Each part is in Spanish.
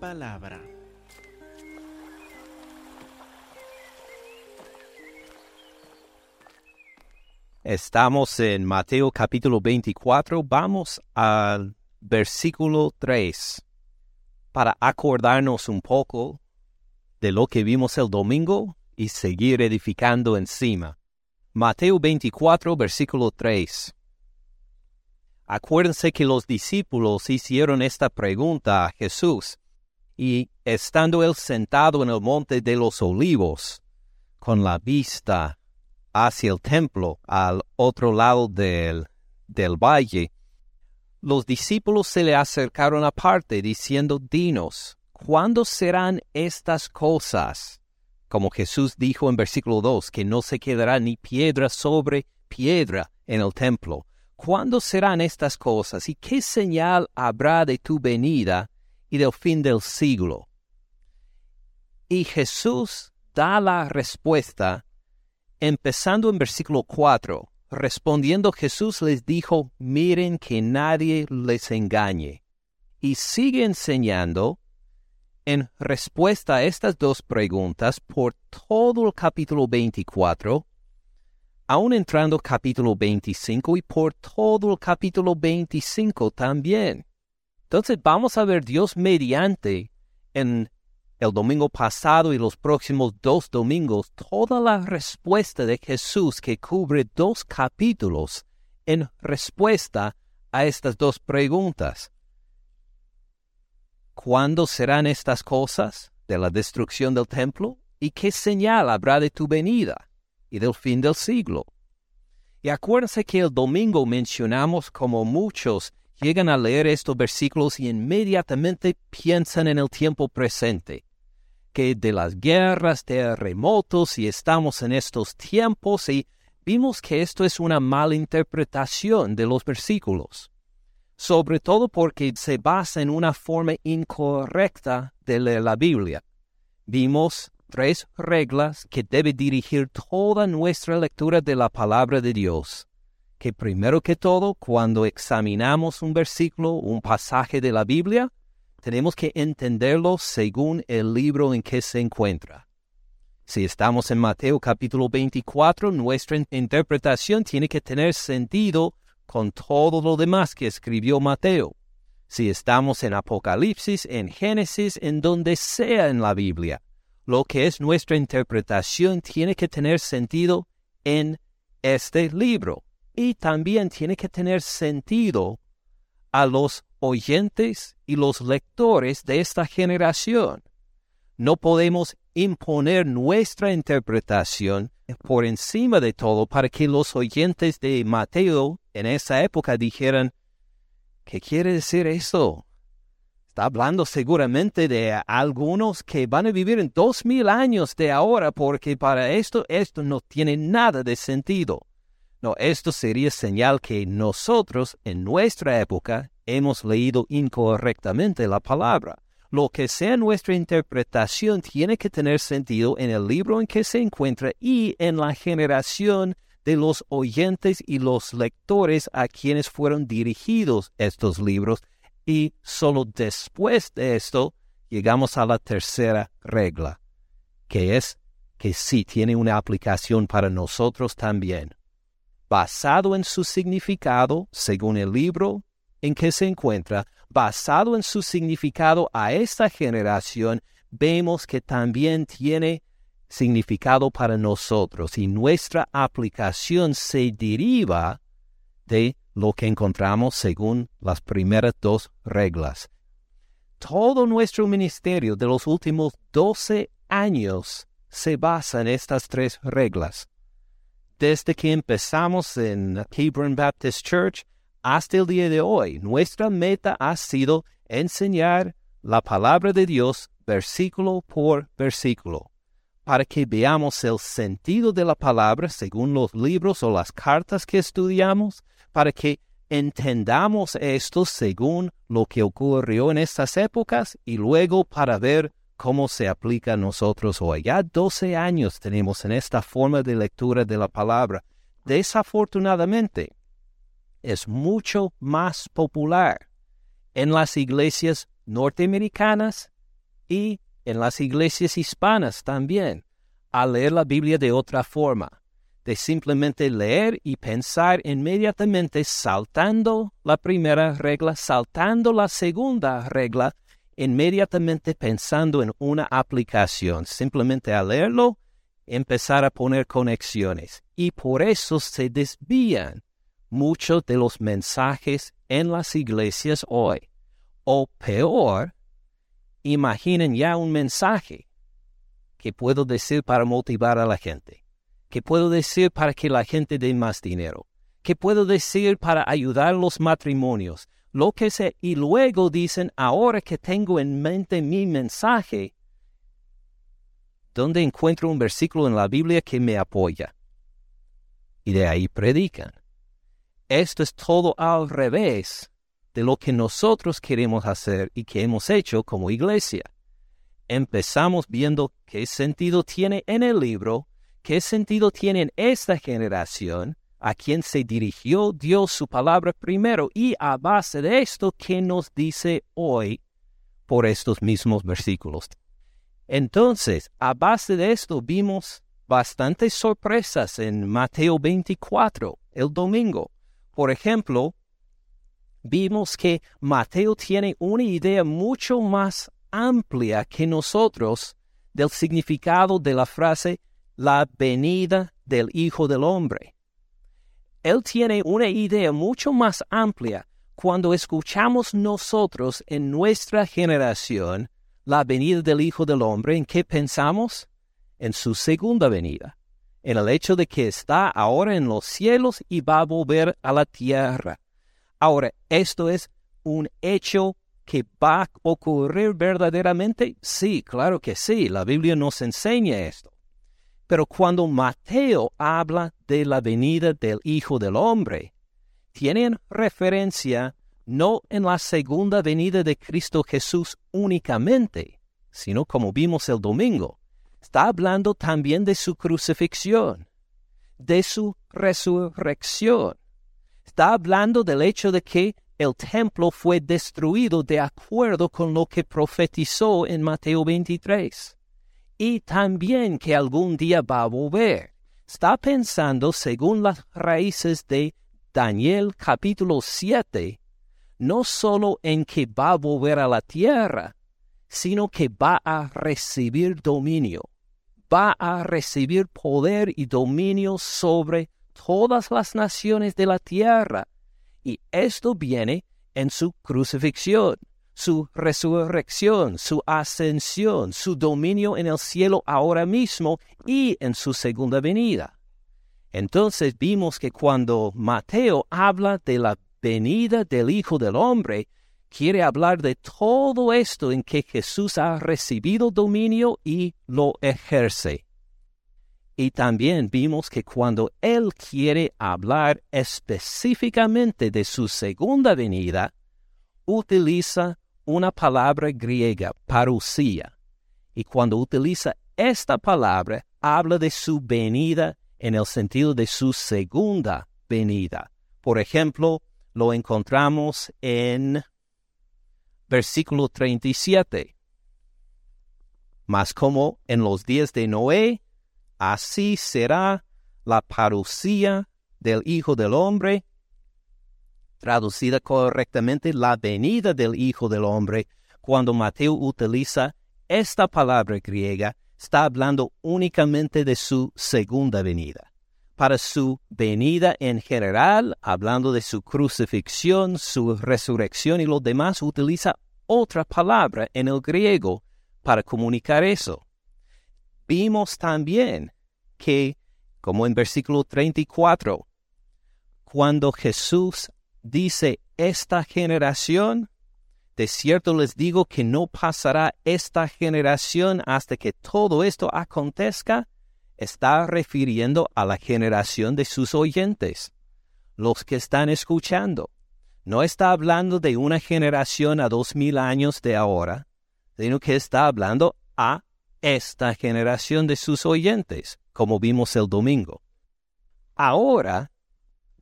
palabra. Estamos en Mateo capítulo 24. Vamos al versículo 3 para acordarnos un poco de lo que vimos el domingo y seguir edificando encima. Mateo 24, versículo 3. Acuérdense que los discípulos hicieron esta pregunta a Jesús, y estando él sentado en el monte de los olivos, con la vista hacia el templo al otro lado del, del valle, los discípulos se le acercaron aparte diciendo, Dinos, ¿cuándo serán estas cosas? Como Jesús dijo en versículo 2, que no se quedará ni piedra sobre piedra en el templo, ¿Cuándo serán estas cosas y qué señal habrá de tu venida y del fin del siglo? Y Jesús da la respuesta empezando en versículo 4. Respondiendo Jesús les dijo, miren que nadie les engañe. Y sigue enseñando en respuesta a estas dos preguntas por todo el capítulo 24 aún entrando capítulo 25 y por todo el capítulo 25 también. Entonces vamos a ver Dios mediante en el domingo pasado y los próximos dos domingos toda la respuesta de Jesús que cubre dos capítulos en respuesta a estas dos preguntas. ¿Cuándo serán estas cosas de la destrucción del templo? ¿Y qué señal habrá de tu venida? y del fin del siglo. Y acuérdense que el domingo mencionamos como muchos llegan a leer estos versículos y inmediatamente piensan en el tiempo presente, que de las guerras, terremotos y estamos en estos tiempos y vimos que esto es una mala interpretación de los versículos, sobre todo porque se basa en una forma incorrecta de leer la Biblia. Vimos tres reglas que debe dirigir toda nuestra lectura de la palabra de Dios. Que primero que todo, cuando examinamos un versículo, un pasaje de la Biblia, tenemos que entenderlo según el libro en que se encuentra. Si estamos en Mateo capítulo 24, nuestra interpretación tiene que tener sentido con todo lo demás que escribió Mateo. Si estamos en Apocalipsis, en Génesis, en donde sea en la Biblia, lo que es nuestra interpretación tiene que tener sentido en este libro y también tiene que tener sentido a los oyentes y los lectores de esta generación. No podemos imponer nuestra interpretación por encima de todo para que los oyentes de Mateo en esa época dijeran, ¿qué quiere decir eso? Está hablando seguramente de algunos que van a vivir en dos mil años de ahora, porque para esto esto no tiene nada de sentido. No, esto sería señal que nosotros en nuestra época hemos leído incorrectamente la palabra. Lo que sea nuestra interpretación tiene que tener sentido en el libro en que se encuentra y en la generación de los oyentes y los lectores a quienes fueron dirigidos estos libros y solo después de esto llegamos a la tercera regla, que es que sí tiene una aplicación para nosotros también. Basado en su significado, según el libro en que se encuentra, basado en su significado a esta generación, vemos que también tiene significado para nosotros y nuestra aplicación se deriva de lo que encontramos según las primeras dos reglas. Todo nuestro ministerio de los últimos doce años se basa en estas tres reglas. Desde que empezamos en Hebron Baptist Church hasta el día de hoy, nuestra meta ha sido enseñar la palabra de Dios versículo por versículo, para que veamos el sentido de la palabra según los libros o las cartas que estudiamos, para que entendamos esto según lo que ocurrió en estas épocas y luego para ver cómo se aplica a nosotros hoy. Ya 12 años tenemos en esta forma de lectura de la palabra. Desafortunadamente, es mucho más popular en las iglesias norteamericanas y en las iglesias hispanas también, a leer la Biblia de otra forma, de simplemente leer y pensar inmediatamente saltando la primera regla, saltando la segunda regla, inmediatamente pensando en una aplicación, simplemente a leerlo, empezar a poner conexiones. Y por eso se desvían muchos de los mensajes en las iglesias hoy. O peor, imaginen ya un mensaje que puedo decir para motivar a la gente, que puedo decir para que la gente dé más dinero, que puedo decir para ayudar los matrimonios, lo que sea, y luego dicen, ahora que tengo en mente mi mensaje, ¿dónde encuentro un versículo en la Biblia que me apoya? Y de ahí predican. Esto es todo al revés de lo que nosotros queremos hacer y que hemos hecho como iglesia. Empezamos viendo qué sentido tiene en el libro, qué sentido tiene en esta generación, a quien se dirigió Dios su palabra primero y a base de esto, ¿qué nos dice hoy por estos mismos versículos? Entonces, a base de esto vimos bastantes sorpresas en Mateo 24, el domingo. Por ejemplo, vimos que Mateo tiene una idea mucho más amplia que nosotros del significado de la frase la venida del Hijo del Hombre. Él tiene una idea mucho más amplia cuando escuchamos nosotros en nuestra generación la venida del Hijo del Hombre, ¿en qué pensamos? En su segunda venida, en el hecho de que está ahora en los cielos y va a volver a la tierra. Ahora, ¿esto es un hecho que va a ocurrir verdaderamente? Sí, claro que sí, la Biblia nos enseña esto. Pero cuando Mateo habla de la venida del Hijo del Hombre, tienen referencia no en la segunda venida de Cristo Jesús únicamente, sino como vimos el domingo, está hablando también de su crucifixión, de su resurrección, Está hablando del hecho de que el templo fue destruido de acuerdo con lo que profetizó en Mateo 23. Y también que algún día va a volver. Está pensando, según las raíces de Daniel capítulo 7, no solo en que va a volver a la tierra, sino que va a recibir dominio, va a recibir poder y dominio sobre todas las naciones de la tierra. Y esto viene en su crucifixión, su resurrección, su ascensión, su dominio en el cielo ahora mismo y en su segunda venida. Entonces vimos que cuando Mateo habla de la venida del Hijo del Hombre, quiere hablar de todo esto en que Jesús ha recibido dominio y lo ejerce. Y también vimos que cuando Él quiere hablar específicamente de su segunda venida, utiliza una palabra griega, parousia. Y cuando utiliza esta palabra, habla de su venida en el sentido de su segunda venida. Por ejemplo, lo encontramos en versículo 37. Mas como en los días de Noé, Así será la parucía del Hijo del Hombre, traducida correctamente la venida del Hijo del Hombre, cuando Mateo utiliza esta palabra griega, está hablando únicamente de su segunda venida. Para su venida en general, hablando de su crucifixión, su resurrección y lo demás, utiliza otra palabra en el griego para comunicar eso vimos también que, como en versículo 34, cuando Jesús dice esta generación, de cierto les digo que no pasará esta generación hasta que todo esto acontezca, está refiriendo a la generación de sus oyentes, los que están escuchando. No está hablando de una generación a dos mil años de ahora, sino que está hablando a esta generación de sus oyentes, como vimos el domingo. Ahora,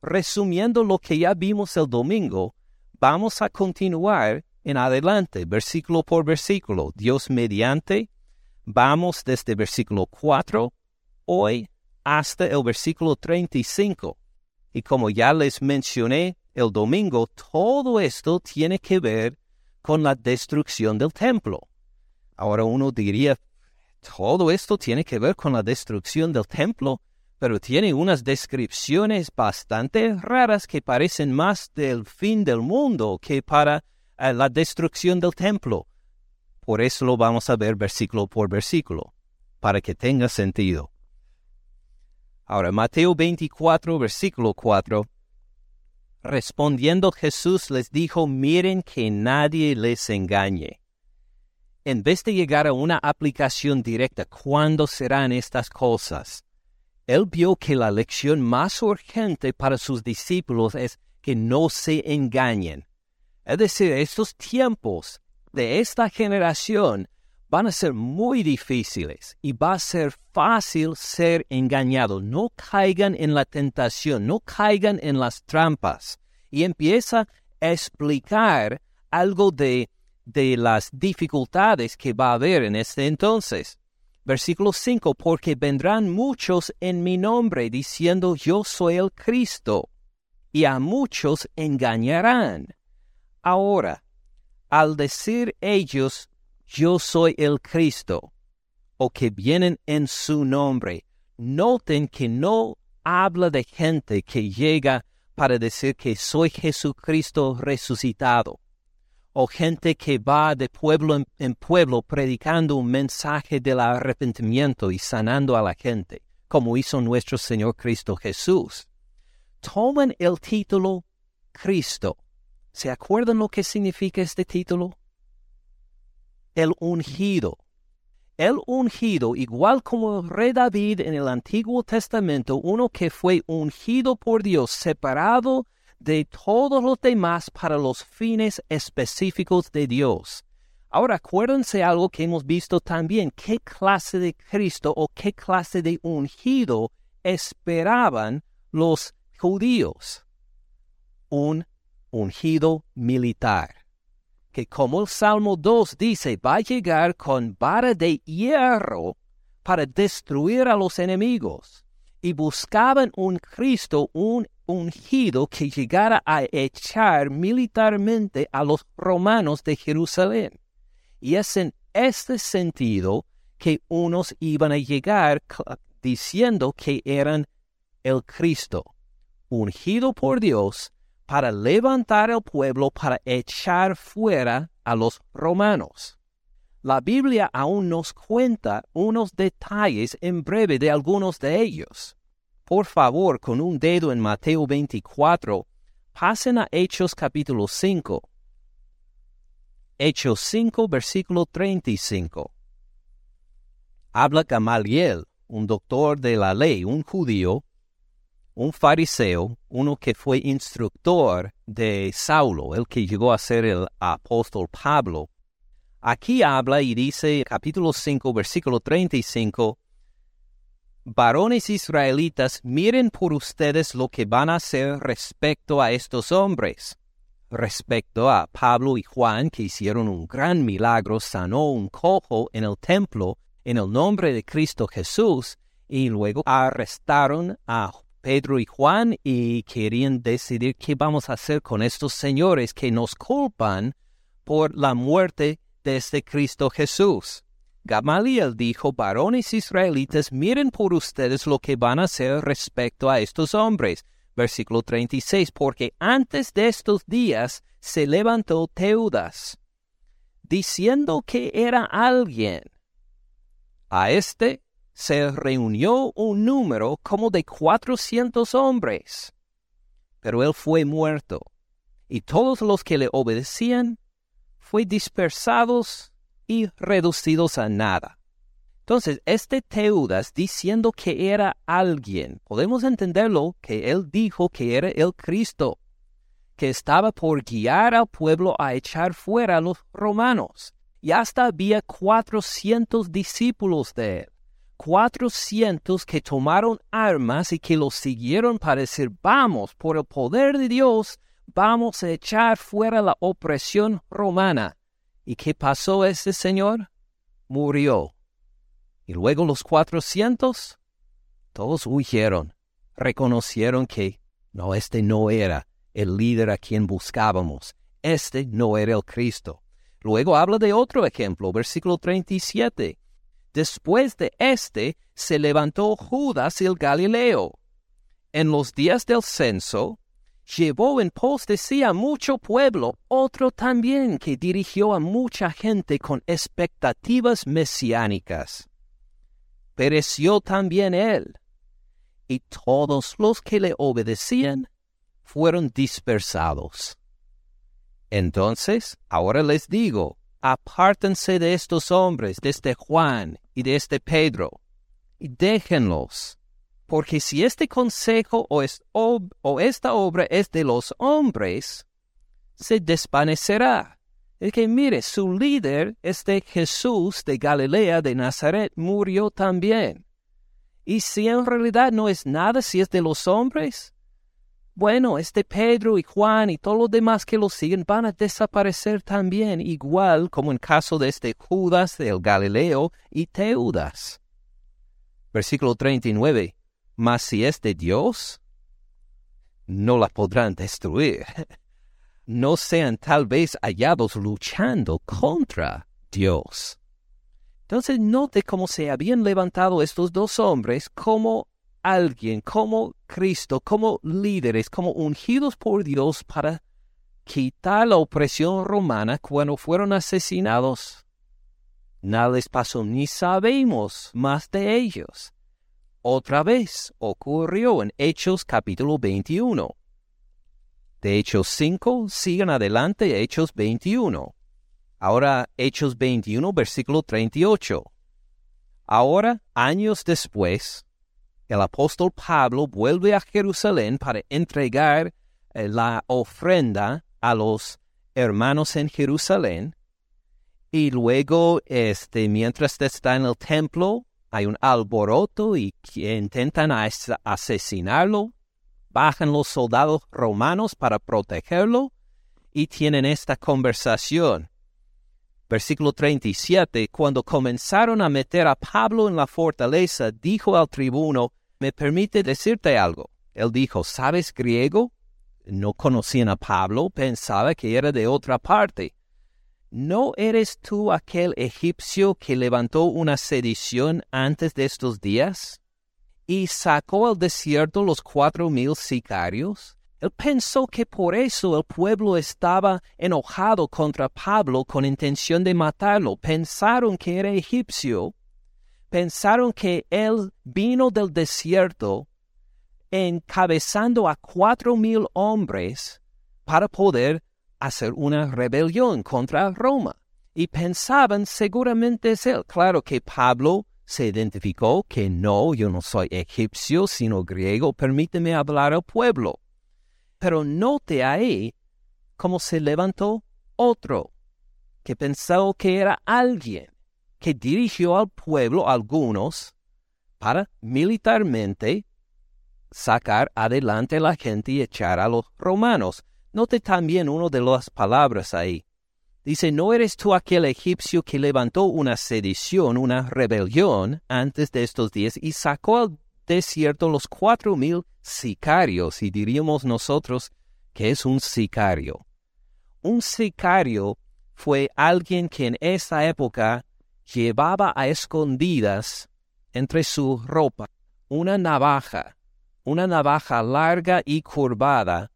resumiendo lo que ya vimos el domingo, vamos a continuar en adelante, versículo por versículo. Dios mediante, vamos desde versículo 4 hoy hasta el versículo 35. Y como ya les mencioné el domingo, todo esto tiene que ver con la destrucción del templo. Ahora uno diría, todo esto tiene que ver con la destrucción del templo, pero tiene unas descripciones bastante raras que parecen más del fin del mundo que para eh, la destrucción del templo. Por eso lo vamos a ver versículo por versículo, para que tenga sentido. Ahora, Mateo 24, versículo 4. Respondiendo Jesús les dijo, miren que nadie les engañe. En vez de llegar a una aplicación directa, ¿cuándo serán estas cosas? Él vio que la lección más urgente para sus discípulos es que no se engañen. Es decir, estos tiempos de esta generación van a ser muy difíciles y va a ser fácil ser engañado. No caigan en la tentación, no caigan en las trampas. Y empieza a explicar algo de, de las dificultades que va a haber en este entonces. Versículo 5, porque vendrán muchos en mi nombre diciendo yo soy el Cristo, y a muchos engañarán. Ahora, al decir ellos yo soy el Cristo, o que vienen en su nombre, noten que no habla de gente que llega para decir que soy Jesucristo resucitado, o gente que va de pueblo en, pueblo predicando un mensaje del arrepentimiento y sanando a la gente, como hizo nuestro Señor Cristo Jesús. Toman el título Cristo. ¿Se acuerdan lo que significa este título? el ungido. El ungido, igual como el rey David en el Antiguo Testamento, uno que fue ungido por Dios, separado de todos los demás para los fines específicos de Dios. Ahora acuérdense algo que hemos visto también, qué clase de Cristo o qué clase de ungido esperaban los judíos. Un ungido militar que como el Salmo 2 dice, va a llegar con vara de hierro para destruir a los enemigos. Y buscaban un Cristo, un ungido que llegara a echar militarmente a los romanos de Jerusalén. Y es en este sentido que unos iban a llegar diciendo que eran el Cristo, ungido por Dios para levantar el pueblo para echar fuera a los romanos. La Biblia aún nos cuenta unos detalles en breve de algunos de ellos. Por favor, con un dedo en Mateo 24, pasen a Hechos capítulo 5. Hechos 5, versículo 35. Habla Gamaliel, un doctor de la ley, un judío, un fariseo, uno que fue instructor de Saulo, el que llegó a ser el apóstol Pablo. Aquí habla y dice, capítulo 5, versículo 35, Varones israelitas, miren por ustedes lo que van a hacer respecto a estos hombres. Respecto a Pablo y Juan, que hicieron un gran milagro, sanó un cojo en el templo en el nombre de Cristo Jesús, y luego arrestaron a Pedro y Juan y querían decidir qué vamos a hacer con estos señores que nos culpan por la muerte de este Cristo Jesús. Gamaliel dijo, varones israelitas, miren por ustedes lo que van a hacer respecto a estos hombres. Versículo 36, porque antes de estos días se levantó Teudas, diciendo que era alguien. A este se reunió un número como de cuatrocientos hombres. Pero él fue muerto, y todos los que le obedecían fue dispersados y reducidos a nada. Entonces, este Teudas diciendo que era alguien, podemos entenderlo que él dijo que era el Cristo, que estaba por guiar al pueblo a echar fuera a los romanos. Y hasta había cuatrocientos discípulos de él cuatrocientos que tomaron armas y que los siguieron para decir, vamos, por el poder de Dios, vamos a echar fuera la opresión romana. ¿Y qué pasó ese señor? Murió. Y luego los cuatrocientos, todos huyeron, reconocieron que no, este no era el líder a quien buscábamos, este no era el Cristo. Luego habla de otro ejemplo, versículo 37. Después de este se levantó Judas el Galileo. En los días del censo, llevó en pos de sí a mucho pueblo, otro también que dirigió a mucha gente con expectativas mesiánicas. Pereció también él, y todos los que le obedecían fueron dispersados. Entonces, ahora les digo, apártense de estos hombres, de este Juan y de este Pedro, y déjenlos, porque si este consejo o, o esta obra es de los hombres, se desvanecerá. Es que mire, su líder, este Jesús de Galilea de Nazaret, murió también. Y si en realidad no es nada, si es de los hombres, bueno, este Pedro y Juan y todos los demás que lo siguen van a desaparecer también, igual como en caso de este Judas del Galileo y Teudas. Versículo 39. Mas si es de Dios, no la podrán destruir. No sean tal vez hallados luchando contra Dios. Entonces note cómo se habían levantado estos dos hombres como alguien, como Cristo, como líderes, como ungidos por Dios para quitar la opresión romana cuando fueron asesinados. Nada les pasó ni sabemos más de ellos. Otra vez ocurrió en Hechos capítulo 21. De Hechos 5 sigan adelante Hechos 21. Ahora Hechos 21 versículo 38. Ahora, años después, el apóstol Pablo vuelve a Jerusalén para entregar eh, la ofrenda a los hermanos en Jerusalén. Y luego, este, mientras está en el templo, hay un alboroto y intentan asesinarlo. Bajan los soldados romanos para protegerlo y tienen esta conversación. Versículo 37. Cuando comenzaron a meter a Pablo en la fortaleza, dijo al tribuno, ¿me permite decirte algo? Él dijo, ¿sabes griego? No conocían a Pablo, pensaba que era de otra parte. ¿No eres tú aquel egipcio que levantó una sedición antes de estos días? ¿Y sacó al desierto los cuatro mil sicarios? Él pensó que por eso el pueblo estaba enojado contra Pablo con intención de matarlo. Pensaron que era egipcio pensaron que él vino del desierto encabezando a cuatro mil hombres para poder hacer una rebelión contra Roma. Y pensaban seguramente es él. Claro que Pablo se identificó que no, yo no soy egipcio, sino griego, permíteme hablar al pueblo. Pero note ahí cómo se levantó otro que pensó que era alguien que dirigió al pueblo algunos para militarmente sacar adelante a la gente y echar a los romanos. Note también una de las palabras ahí. Dice, ¿no eres tú aquel egipcio que levantó una sedición, una rebelión antes de estos días y sacó al desierto los cuatro mil sicarios? Y diríamos nosotros que es un sicario. Un sicario fue alguien que en esa época llevaba a escondidas entre su ropa una navaja, una navaja larga y curvada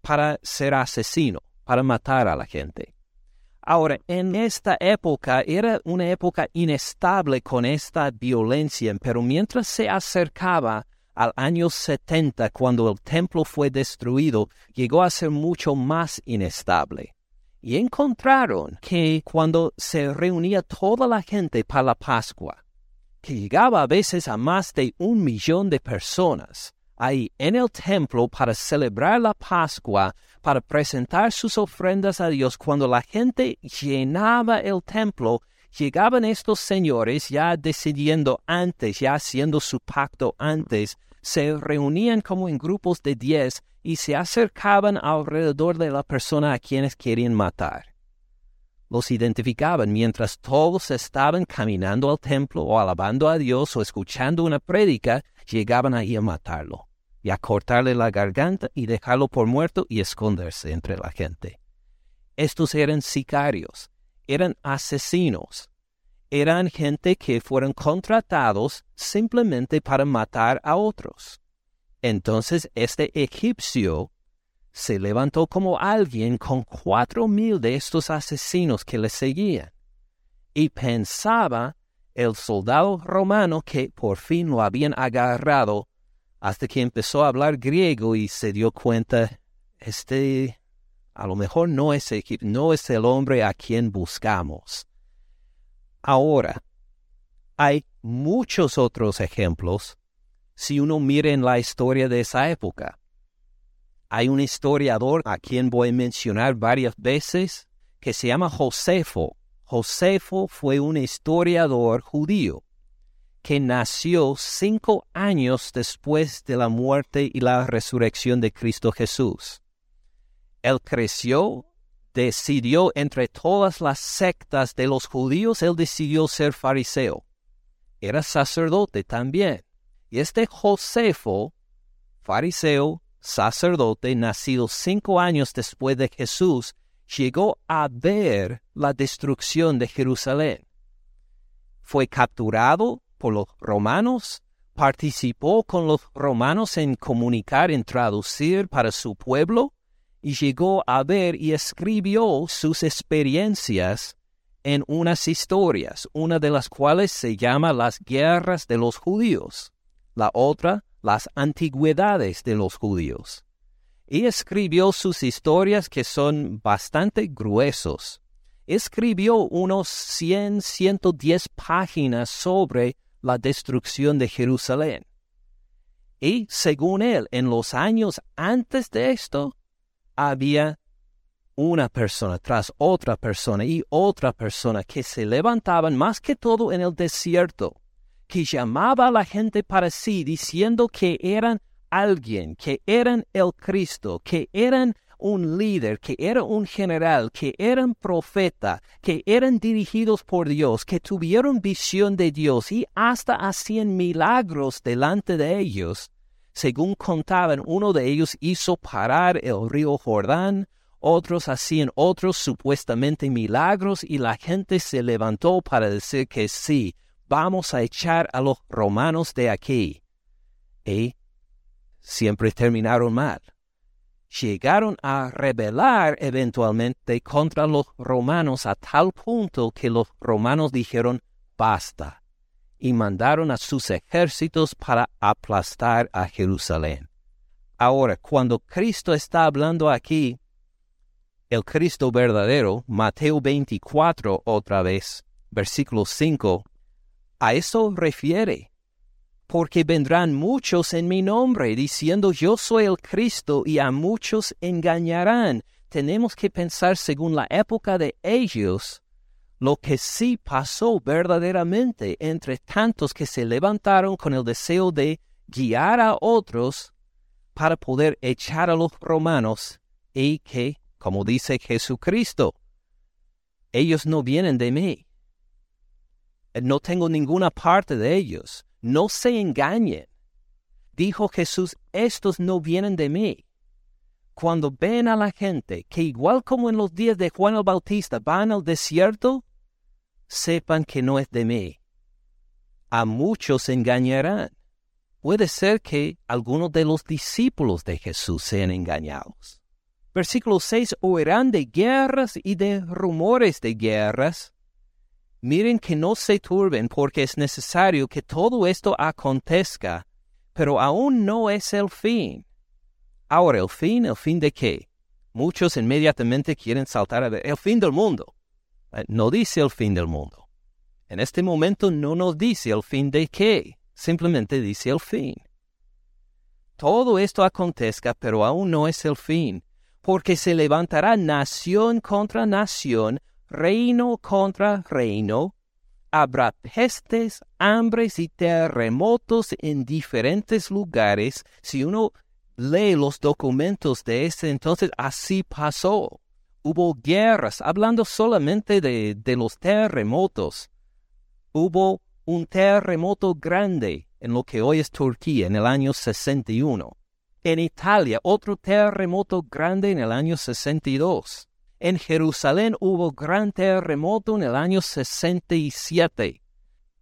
para ser asesino, para matar a la gente. Ahora, en esta época era una época inestable con esta violencia, pero mientras se acercaba al año 70, cuando el templo fue destruido, llegó a ser mucho más inestable y encontraron que cuando se reunía toda la gente para la Pascua, que llegaba a veces a más de un millón de personas ahí en el templo para celebrar la Pascua, para presentar sus ofrendas a Dios, cuando la gente llenaba el templo, llegaban estos señores ya decidiendo antes, ya haciendo su pacto antes, se reunían como en grupos de diez y se acercaban alrededor de la persona a quienes querían matar. Los identificaban mientras todos estaban caminando al templo o alabando a Dios o escuchando una prédica, llegaban ahí a matarlo y a cortarle la garganta y dejarlo por muerto y esconderse entre la gente. Estos eran sicarios, eran asesinos, eran gente que fueron contratados simplemente para matar a otros. Entonces este egipcio se levantó como alguien con cuatro mil de estos asesinos que le seguían, y pensaba el soldado romano que por fin lo habían agarrado hasta que empezó a hablar griego y se dio cuenta, este a lo mejor no es, no es el hombre a quien buscamos. Ahora, hay muchos otros ejemplos si uno mira en la historia de esa época. Hay un historiador a quien voy a mencionar varias veces que se llama Josefo. Josefo fue un historiador judío que nació cinco años después de la muerte y la resurrección de Cristo Jesús. Él creció, decidió entre todas las sectas de los judíos, él decidió ser fariseo. Era sacerdote también. Y este Josefo, fariseo, sacerdote, nacido cinco años después de Jesús, llegó a ver la destrucción de Jerusalén. Fue capturado por los romanos, participó con los romanos en comunicar, en traducir para su pueblo, y llegó a ver y escribió sus experiencias en unas historias, una de las cuales se llama las guerras de los judíos, la otra las antigüedades de los judíos. Y escribió sus historias que son bastante gruesos. Escribió unos 100, 110 páginas sobre la destrucción de Jerusalén. Y según él, en los años antes de esto, había una persona tras otra persona y otra persona que se levantaban más que todo en el desierto, que llamaba a la gente para sí diciendo que eran alguien, que eran el Cristo, que eran un líder, que era un general, que eran profeta, que eran dirigidos por Dios, que tuvieron visión de Dios y hasta hacían milagros delante de ellos, según contaban, uno de ellos hizo parar el río Jordán, otros hacían otros supuestamente milagros y la gente se levantó para decir que sí, vamos a echar a los romanos de aquí. Y siempre terminaron mal. Llegaron a rebelar eventualmente contra los romanos a tal punto que los romanos dijeron basta y mandaron a sus ejércitos para aplastar a Jerusalén. Ahora, cuando Cristo está hablando aquí, el Cristo verdadero, Mateo 24 otra vez, versículo 5, a eso refiere. Porque vendrán muchos en mi nombre diciendo yo soy el Cristo y a muchos engañarán. Tenemos que pensar según la época de ellos lo que sí pasó verdaderamente entre tantos que se levantaron con el deseo de guiar a otros para poder echar a los romanos y que, como dice Jesucristo, ellos no vienen de mí. No tengo ninguna parte de ellos. No se engañen. Dijo Jesús, estos no vienen de mí. Cuando ven a la gente que igual como en los días de Juan el Bautista van al desierto, sepan que no es de mí. A muchos engañarán. Puede ser que algunos de los discípulos de Jesús sean engañados. Versículo 6. Oirán de guerras y de rumores de guerras. Miren que no se turben porque es necesario que todo esto acontezca, pero aún no es el fin. Ahora, ¿el fin? ¿El fin de qué? Muchos inmediatamente quieren saltar a ver el fin del mundo. Eh, no dice el fin del mundo. En este momento no nos dice el fin de qué, simplemente dice el fin. Todo esto acontezca, pero aún no es el fin, porque se levantará nación contra nación, reino contra reino, habrá pestes, hambres y terremotos en diferentes lugares. Si uno lee los documentos de ese entonces, así pasó. Hubo guerras, hablando solamente de, los terremotos. Hubo un terremoto grande en lo que hoy es Turquía en el año 61. En Italia, otro terremoto grande en el año 62. En Jerusalén hubo gran terremoto en el año 67.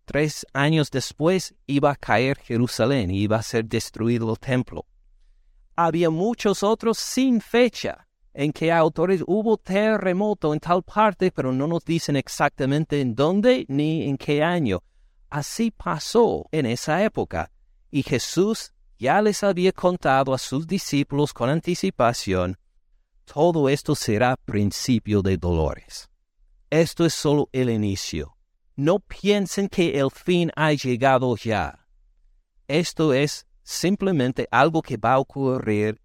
Tres años después iba a caer Jerusalén y iba a ser destruido el templo. Había muchos otros sin fecha en que autores hubo terremoto en tal parte, pero no nos dicen exactamente en dónde ni en qué año. Así pasó en esa época, y Jesús ya les había contado a sus discípulos con anticipación todo esto será principio de dolores. Esto es solo el inicio. No piensen que el fin ha llegado ya. Esto es simplemente algo que va a ocurrir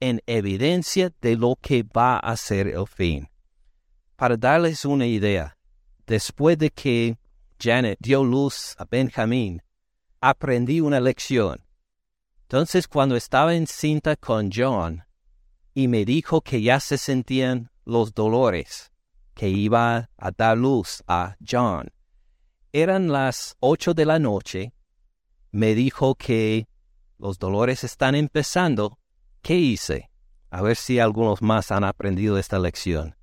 en evidencia de lo que va a ser el fin. Para darles una idea, después de que Janet dio luz a Benjamín, aprendí una lección. Entonces cuando estaba encinta con John, y me dijo que ya se sentían los dolores, que iba a dar luz a John. Eran las ocho de la noche. Me dijo que los dolores están empezando. ¿Qué hice? A ver si algunos más han aprendido esta lección.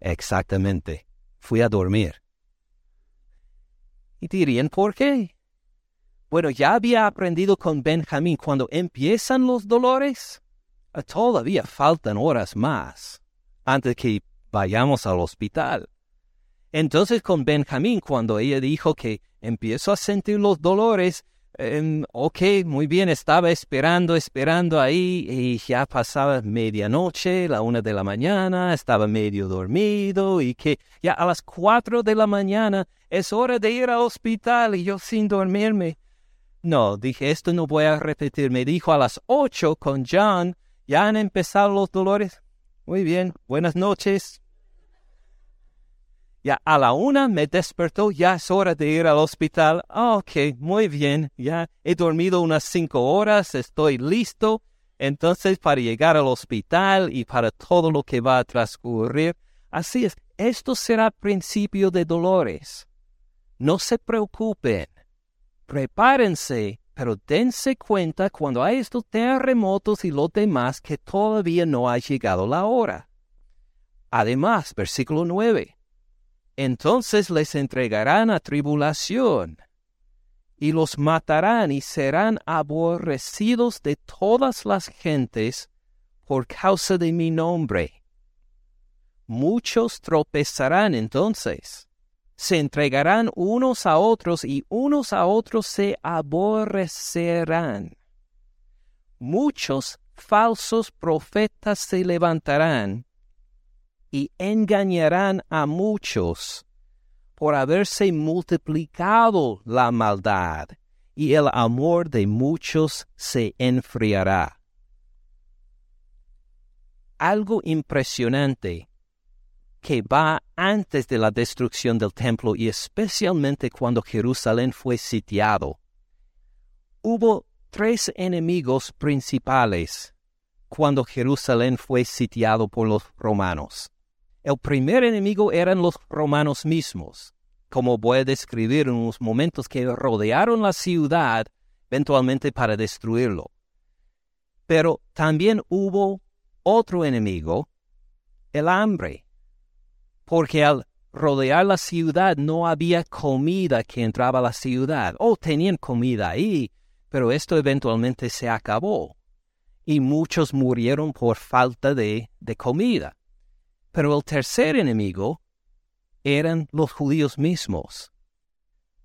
Exactamente. Fui a dormir. ¿Y dirían por qué? Bueno, ya había aprendido con Benjamín cuando empiezan los dolores todavía faltan horas más antes que vayamos al hospital. Entonces con Benjamín, cuando ella dijo que empiezo a sentir los dolores, em, ok, muy bien, estaba esperando, esperando ahí y ya pasaba medianoche, la una de la mañana, estaba medio dormido y que ya a las cuatro de la mañana es hora de ir al hospital y yo sin dormirme. No, dije, esto no voy a repetir. Me dijo a las ocho con John, ¿Ya han empezado los dolores? Muy bien, buenas noches. Ya a la una me despertó, ya es hora de ir al hospital. Ah, ok, muy bien, ya he dormido unas cinco horas, estoy listo. Entonces, para llegar al hospital y para todo lo que va a transcurrir, así es, esto será principio de dolores. No se preocupen, prepárense pero dense cuenta cuando hay estos terremotos y los demás que todavía no ha llegado la hora. Además, versículo 9. Entonces les entregarán a tribulación y los matarán y serán aborrecidos de todas las gentes por causa de mi nombre. Muchos tropezarán entonces se entregarán unos a otros y unos a otros se aborrecerán. Muchos falsos profetas se levantarán y engañarán a muchos por haberse multiplicado la maldad y el amor de muchos se enfriará. Algo impresionante que va antes de la destrucción del templo y especialmente cuando Jerusalén fue sitiado. Hubo tres enemigos principales cuando Jerusalén fue sitiado por los romanos. El primer enemigo eran los romanos mismos, como voy a describir en unos momentos que rodearon la ciudad eventualmente para destruirlo. Pero también hubo otro enemigo, el hambre porque al rodear la ciudad no había comida que entraba a la ciudad. O oh, tenían comida ahí, pero esto eventualmente se acabó. Y muchos murieron por falta de, de comida. Pero el tercer enemigo eran los judíos mismos.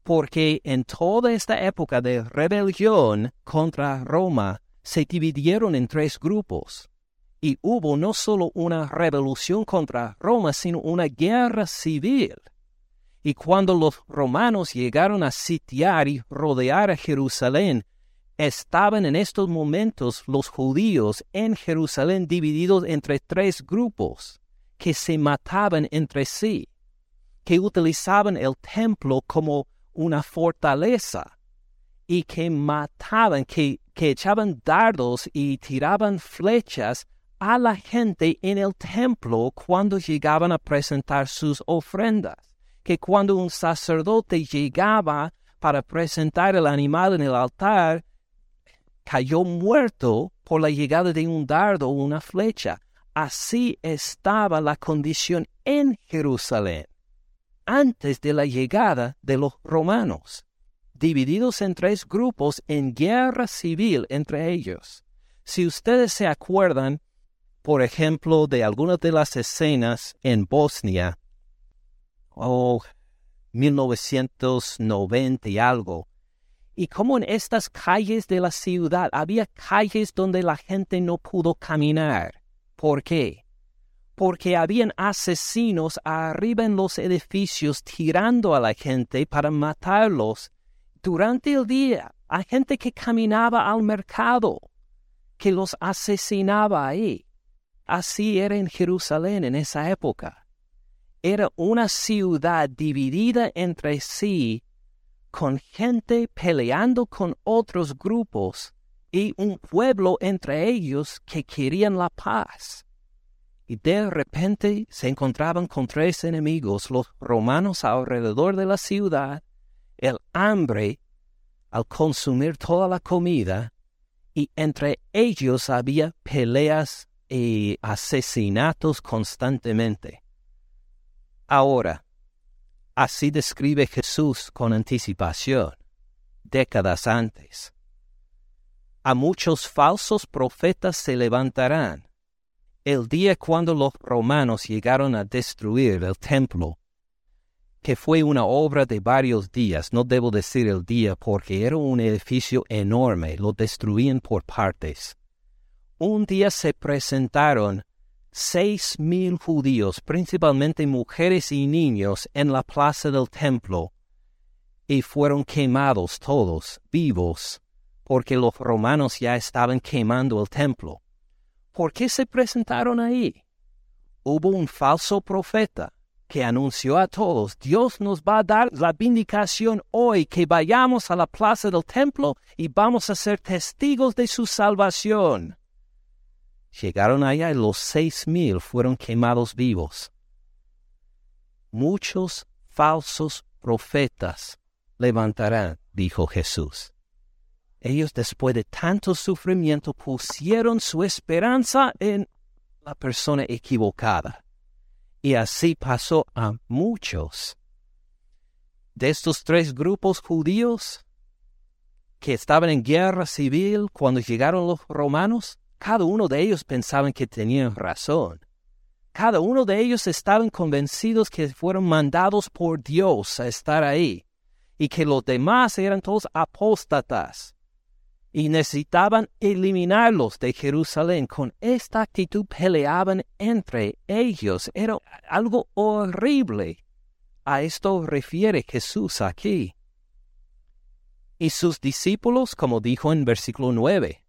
Porque en toda esta época de rebelión contra Roma se dividieron en tres grupos y hubo no solo una revolución contra Roma, sino una guerra civil. Y cuando los romanos llegaron a sitiar y rodear a Jerusalén, estaban en estos momentos los judíos en Jerusalén divididos entre tres grupos que se mataban entre sí. que utilizaban el templo como una fortaleza y que mataban, que, que echaban dardos y tiraban flechas a la gente en el templo cuando llegaban a presentar sus ofrendas, que cuando un sacerdote llegaba para presentar el animal en el altar, cayó muerto por la llegada de un dardo o una flecha. Así estaba la condición en Jerusalén antes de la llegada de los romanos, divididos en tres grupos en guerra civil entre ellos. Si ustedes se acuerdan, por ejemplo, de algunas de las escenas en Bosnia, o oh, 1990 y algo, y como en estas calles de la ciudad había calles donde la gente no pudo caminar. ¿Por qué? Porque habían asesinos arriba en los edificios tirando a la gente para matarlos durante el día. Hay gente que caminaba al mercado, que los asesinaba ahí. Así era en Jerusalén en esa época. Era una ciudad dividida entre sí con gente peleando con otros grupos y un pueblo entre ellos que querían la paz. Y de repente se encontraban con tres enemigos, los romanos alrededor de la ciudad, el hambre al consumir toda la comida, y entre ellos había peleas y asesinatos constantemente. Ahora, Así describe Jesús con anticipación, décadas antes. A muchos falsos profetas se levantarán. El día cuando los romanos llegaron a destruir el templo, que fue una obra de varios días, no debo decir el día porque era un edificio enorme, lo destruían por partes. Un día se presentaron seis mil judíos, principalmente mujeres y niños, en la plaza del templo, y fueron quemados todos, vivos, porque los romanos ya estaban quemando el templo. ¿Por qué se presentaron ahí? Hubo un falso profeta que anunció a todos, Dios nos va a dar la vindicación hoy, que vayamos a la plaza del templo y vamos a ser testigos de su salvación. Llegaron allá y los seis mil fueron quemados vivos. Muchos falsos profetas levantarán, dijo Jesús. Ellos después de tanto sufrimiento pusieron su esperanza en la persona equivocada. Y así pasó a muchos. De estos tres grupos judíos que estaban en guerra civil cuando llegaron los romanos, cada uno de ellos pensaban que tenían razón. Cada uno de ellos estaban convencidos que fueron mandados por Dios a estar ahí y que los demás eran todos apóstatas y necesitaban eliminarlos de Jerusalén. Con esta actitud peleaban entre ellos. Era algo horrible. A esto refiere Jesús aquí. Y sus discípulos, como dijo en versículo 9,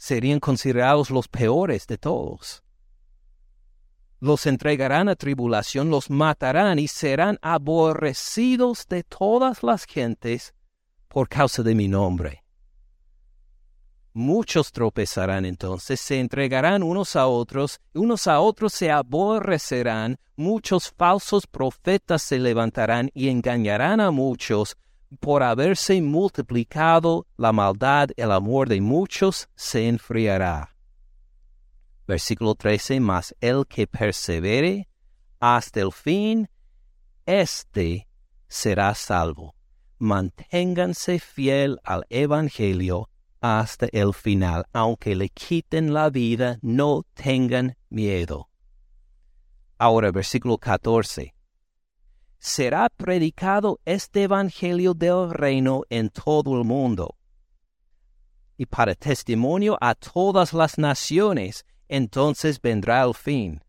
serían considerados los peores de todos. Los entregarán a tribulación, los matarán y serán aborrecidos de todas las gentes por causa de mi nombre. Muchos tropezarán entonces, se entregarán unos a otros, unos a otros se aborrecerán, muchos falsos profetas se levantarán y engañarán a muchos, por haberse multiplicado la maldad, el amor de muchos se enfriará. Versículo 13, más el que persevere hasta el fin, éste será salvo. Manténganse fiel al Evangelio hasta el final, aunque le quiten la vida, no tengan miedo. Ahora, versículo 14 será predicado este Evangelio del reino en todo el mundo. Y para testimonio a todas las naciones, entonces vendrá el fin.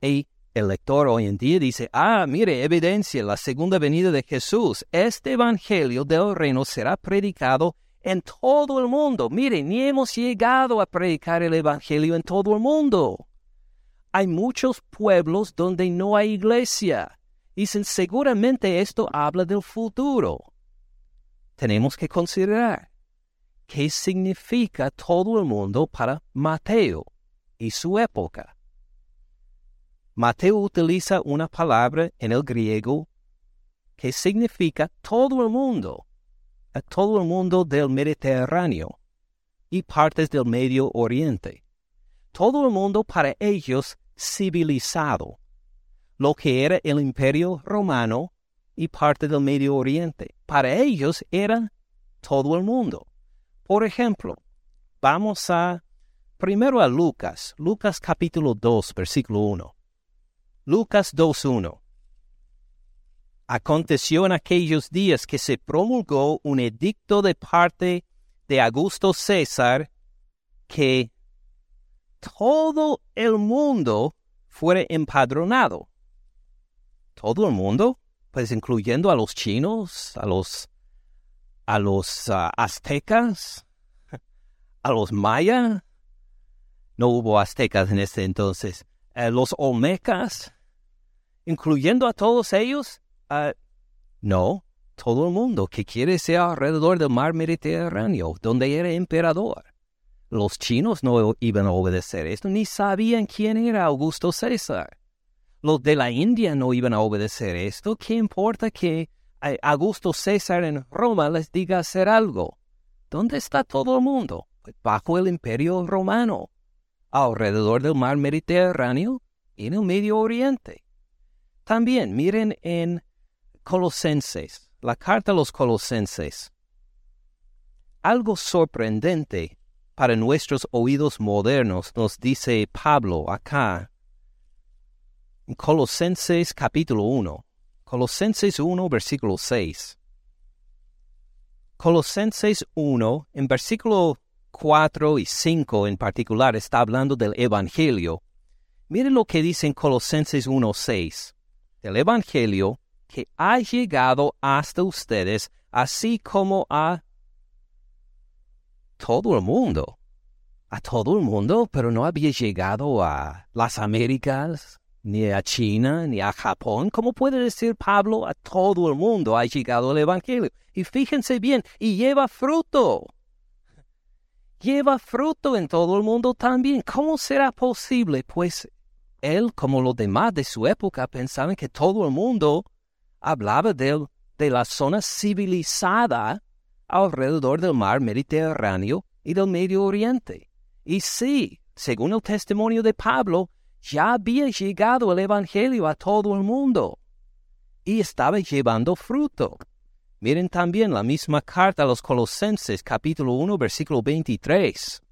Y el lector hoy en día dice, ah, mire, evidencia la segunda venida de Jesús. Este Evangelio del reino será predicado en todo el mundo. Mire, ni hemos llegado a predicar el Evangelio en todo el mundo. Hay muchos pueblos donde no hay iglesia Dicen, seguramente esto habla del futuro. Tenemos que considerar qué significa todo el mundo para Mateo y su época. Mateo utiliza una palabra en el griego que significa todo el mundo, a todo el mundo del Mediterráneo y partes del Medio Oriente. Todo el mundo para ellos civilizado, lo que era el imperio romano y parte del Medio Oriente. Para ellos era todo el mundo. Por ejemplo, vamos a primero a Lucas, Lucas capítulo 2, versículo 1. Lucas 2.1. Aconteció en aquellos días que se promulgó un edicto de parte de Augusto César que todo el mundo fuera empadronado. Todo el mundo, pues incluyendo a los chinos, a los, a los ah, aztecas, a los mayas. No hubo aztecas en ese entonces. Eh, los olmecas, incluyendo a todos ellos. Ah, no, todo el mundo que quiere ser alrededor del mar Mediterráneo, donde era emperador. Los chinos no iban a obedecer esto, ni sabían quién era Augusto César. Los de la India no iban a obedecer esto. ¿Qué importa que Augusto César en Roma les diga hacer algo? ¿Dónde está todo el mundo? Pues bajo el imperio romano, alrededor del mar Mediterráneo y en el Medio Oriente. También miren en Colosenses, la carta a los Colosenses. Algo sorprendente para nuestros oídos modernos, nos dice Pablo acá. En Colosenses capítulo 1. Colosenses 1, versículo 6. Colosenses 1, en versículo 4 y 5 en particular, está hablando del Evangelio. Miren lo que dice en Colosenses 1, 6. Del Evangelio que ha llegado hasta ustedes, así como a todo el mundo. A todo el mundo, pero no había llegado a las Américas, ni a China, ni a Japón. ¿Cómo puede decir Pablo? A todo el mundo ha llegado el Evangelio. Y fíjense bien, y lleva fruto. Lleva fruto en todo el mundo también. ¿Cómo será posible? Pues él, como los demás de su época, pensaban que todo el mundo hablaba de, de la zona civilizada alrededor del mar Mediterráneo y del Medio Oriente. Y sí, según el testimonio de Pablo, ya había llegado el Evangelio a todo el mundo y estaba llevando fruto. Miren también la misma carta a los Colosenses, capítulo 1, versículo 23.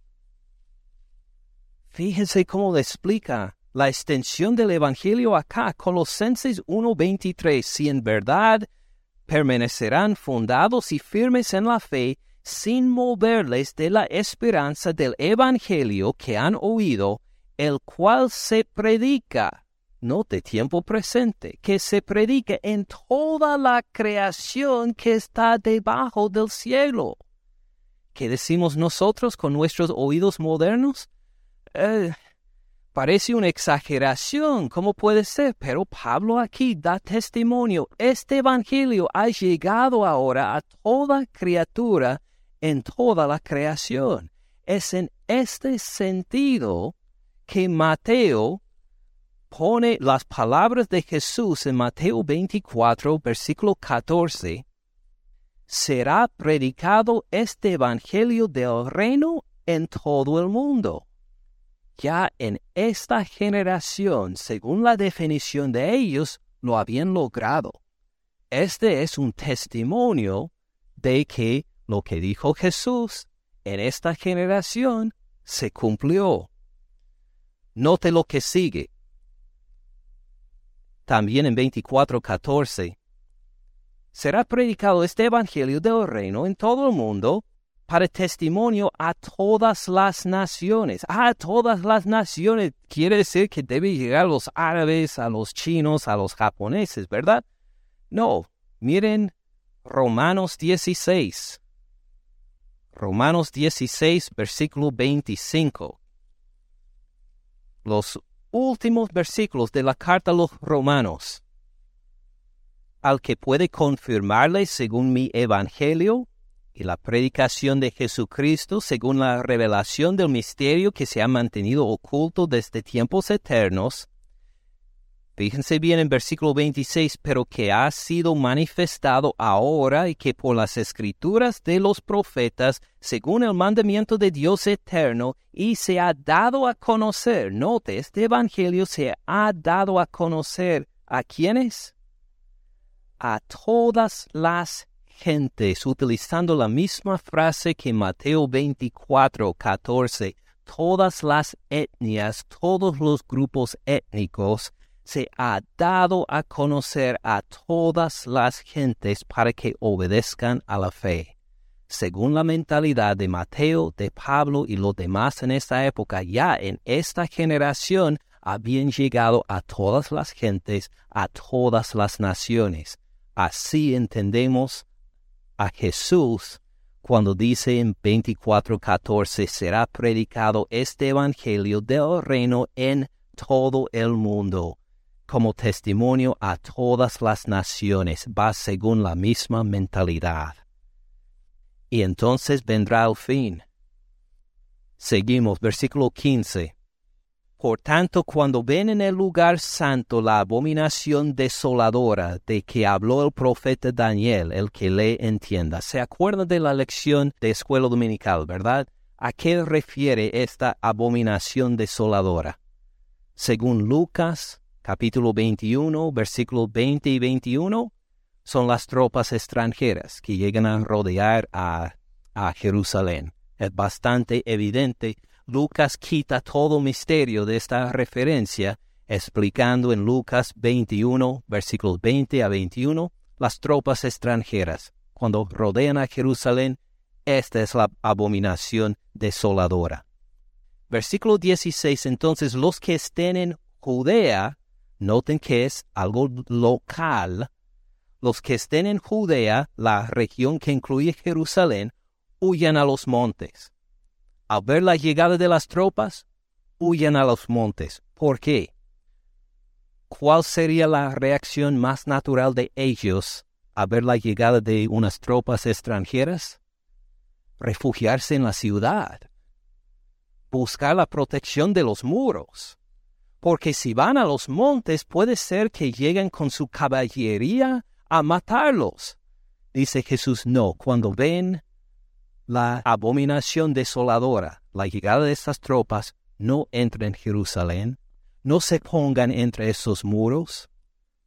Fíjense cómo le explica la extensión del Evangelio acá, Colosenses 1.23, si en verdad permanecerán fundados y firmes en la fe, sin moverles de la esperanza del Evangelio que han oído, el cual se predica, no de tiempo presente, que se predica en toda la creación que está debajo del cielo. ¿Qué decimos nosotros con nuestros oídos modernos? Eh, Parece una exageración, ¿cómo puede ser? Pero Pablo aquí da testimonio. Este Evangelio ha llegado ahora a toda criatura en toda la creación. Es en este sentido que Mateo pone las palabras de Jesús en Mateo 24, versículo 14. Será predicado este Evangelio del reino en todo el mundo ya en esta generación, según la definición de ellos, lo habían logrado. Este es un testimonio de que lo que dijo Jesús en esta generación se cumplió. Note lo que sigue. También en 24:14 será predicado este Evangelio del reino en todo el mundo para testimonio a todas las naciones. A todas las naciones quiere decir que debe llegar a los árabes, a los chinos, a los japoneses, ¿verdad? No, miren Romanos 16. Romanos 16, versículo 25. Los últimos versículos de la carta a los romanos. al que puede confirmarle según mi evangelio y la predicación de Jesucristo según la revelación del misterio que se ha mantenido oculto desde tiempos eternos, Fíjense bien en versículo 26, pero que ha sido manifestado ahora y que por las escrituras de los profetas, según el mandamiento de Dios eterno, y se ha dado a conocer, note, este evangelio se ha dado a conocer a quienes? A todas las gentes, utilizando la misma frase que Mateo 24, 14, todas las etnias, todos los grupos étnicos, se ha dado a conocer a todas las gentes para que obedezcan a la fe. Según la mentalidad de Mateo, de Pablo y los demás en esta época, ya en esta generación habían llegado a todas las gentes, a todas las naciones. Así entendemos a Jesús cuando dice en 24:14 será predicado este evangelio del reino en todo el mundo como testimonio a todas las naciones, va según la misma mentalidad. Y entonces vendrá el fin. Seguimos, versículo 15. Por tanto, cuando ven en el lugar santo la abominación desoladora de que habló el profeta Daniel, el que le entienda, se acuerda de la lección de escuela dominical, ¿verdad? ¿A qué refiere esta abominación desoladora? Según Lucas capítulo 21, versículos 20 y 21, son las tropas extranjeras que llegan a rodear a, a Jerusalén. Es bastante evidente. Lucas quita todo misterio de esta referencia, explicando en Lucas 21, versículos 20 a 21, las tropas extranjeras. Cuando rodean a Jerusalén, esta es la abominación desoladora. Versículo 16, entonces los que estén en Judea Noten que es algo local. Los que estén en Judea, la región que incluye Jerusalén, huyan a los montes. Al ver la llegada de las tropas, huyan a los montes. ¿Por qué? ¿Cuál sería la reacción más natural de ellos al ver la llegada de unas tropas extranjeras? Refugiarse en la ciudad. Buscar la protección de los muros porque si van a los montes puede ser que lleguen con su caballería a matarlos. Dice Jesús, no, cuando ven la abominación desoladora, la llegada de estas tropas, no entren en Jerusalén, no se pongan entre esos muros,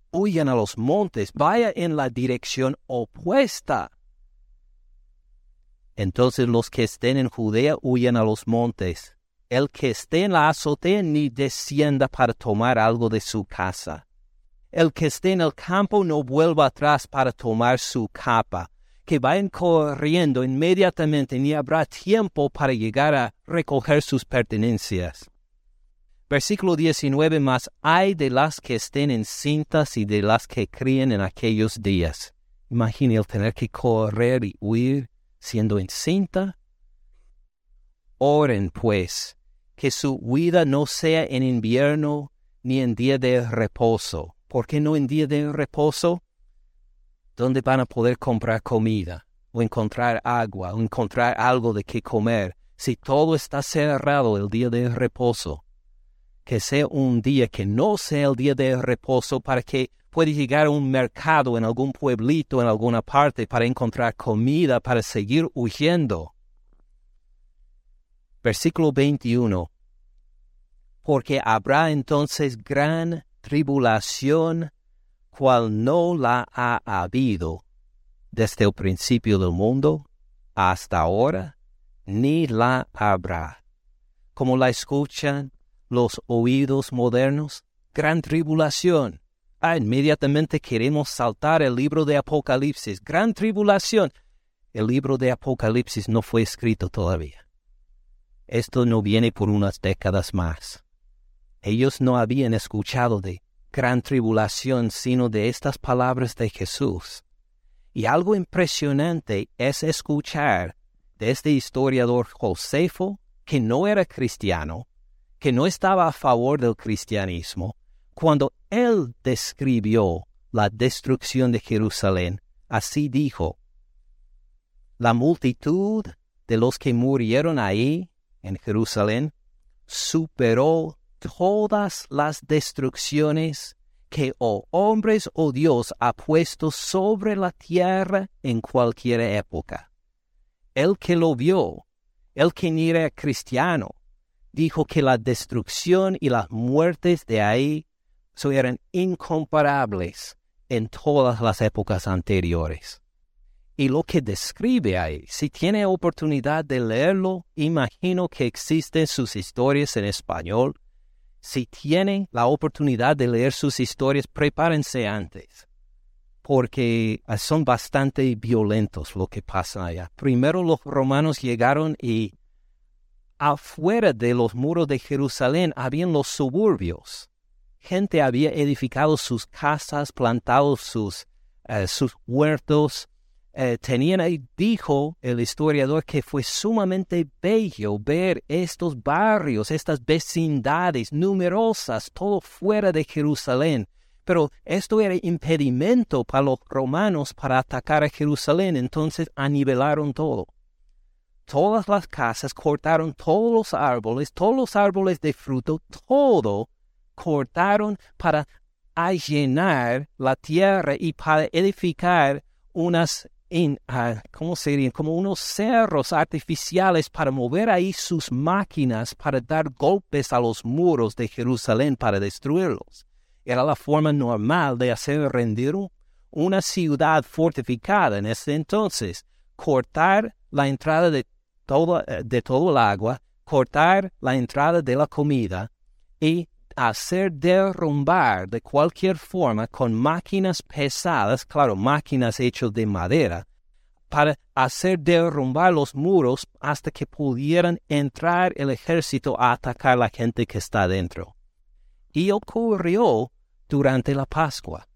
huyan a los montes, vaya en la dirección opuesta. Entonces los que estén en Judea huyan a los montes, el que esté en la azotea ni descienda para tomar algo de su casa. El que esté en el campo no vuelva atrás para tomar su capa, que vayan corriendo inmediatamente ni habrá tiempo para llegar a recoger sus pertenencias. Versículo 19 más hay de las que estén encintas y de las que críen en aquellos días. Imagine el tener que correr y huir siendo encinta. Oren pues que su huida no sea en invierno ni en día de reposo. ¿Por qué no en día de reposo? ¿Dónde van a poder comprar comida o encontrar agua o encontrar algo de qué comer si todo está cerrado el día de reposo? Que sea un día que no sea el día de reposo para que pueda llegar a un mercado en algún pueblito en alguna parte para encontrar comida para seguir huyendo Versículo 21. Porque habrá entonces gran tribulación, cual no la ha habido desde el principio del mundo hasta ahora, ni la habrá. Como la escuchan los oídos modernos, gran tribulación. Ah, inmediatamente queremos saltar el libro de Apocalipsis. Gran tribulación. El libro de Apocalipsis no fue escrito todavía. Esto no viene por unas décadas más. Ellos no habían escuchado de gran tribulación sino de estas palabras de Jesús. Y algo impresionante es escuchar de este historiador Josefo, que no era cristiano, que no estaba a favor del cristianismo, cuando él describió la destrucción de Jerusalén, así dijo, la multitud de los que murieron ahí en Jerusalén superó todas las destrucciones que o hombres o Dios ha puesto sobre la tierra en cualquier época. El que lo vio, el que ni era cristiano, dijo que la destrucción y las muertes de ahí eran incomparables en todas las épocas anteriores. Y lo que describe ahí, si tiene oportunidad de leerlo, imagino que existen sus historias en español. Si tienen la oportunidad de leer sus historias, prepárense antes, porque ah, son bastante violentos lo que pasa allá. Primero los romanos llegaron y afuera de los muros de Jerusalén habían los suburbios. Gente había edificado sus casas, plantado sus, eh, sus huertos, eh, tenían ahí, dijo el historiador, que fue sumamente bello ver estos barrios, estas vecindades numerosas, todo fuera de Jerusalén. Pero esto era impedimento para los romanos para atacar a Jerusalén, entonces anivelaron todo. Todas las casas cortaron todos los árboles, todos los árboles de fruto, todo cortaron para allenar la tierra y para edificar unas en, ah, ¿cómo serían? Como unos cerros artificiales para mover ahí sus máquinas para dar golpes a los muros de Jerusalén para destruirlos. Era la forma normal de hacer rendir una ciudad fortificada en ese entonces. Cortar la entrada de todo, eh, de todo el agua, cortar la entrada de la comida y hacer derrumbar de cualquier forma con máquinas pesadas, claro, máquinas hechas de madera, para hacer derrumbar los muros hasta que pudieran entrar el ejército a atacar a la gente que está dentro. Y ocurrió durante la Pascua.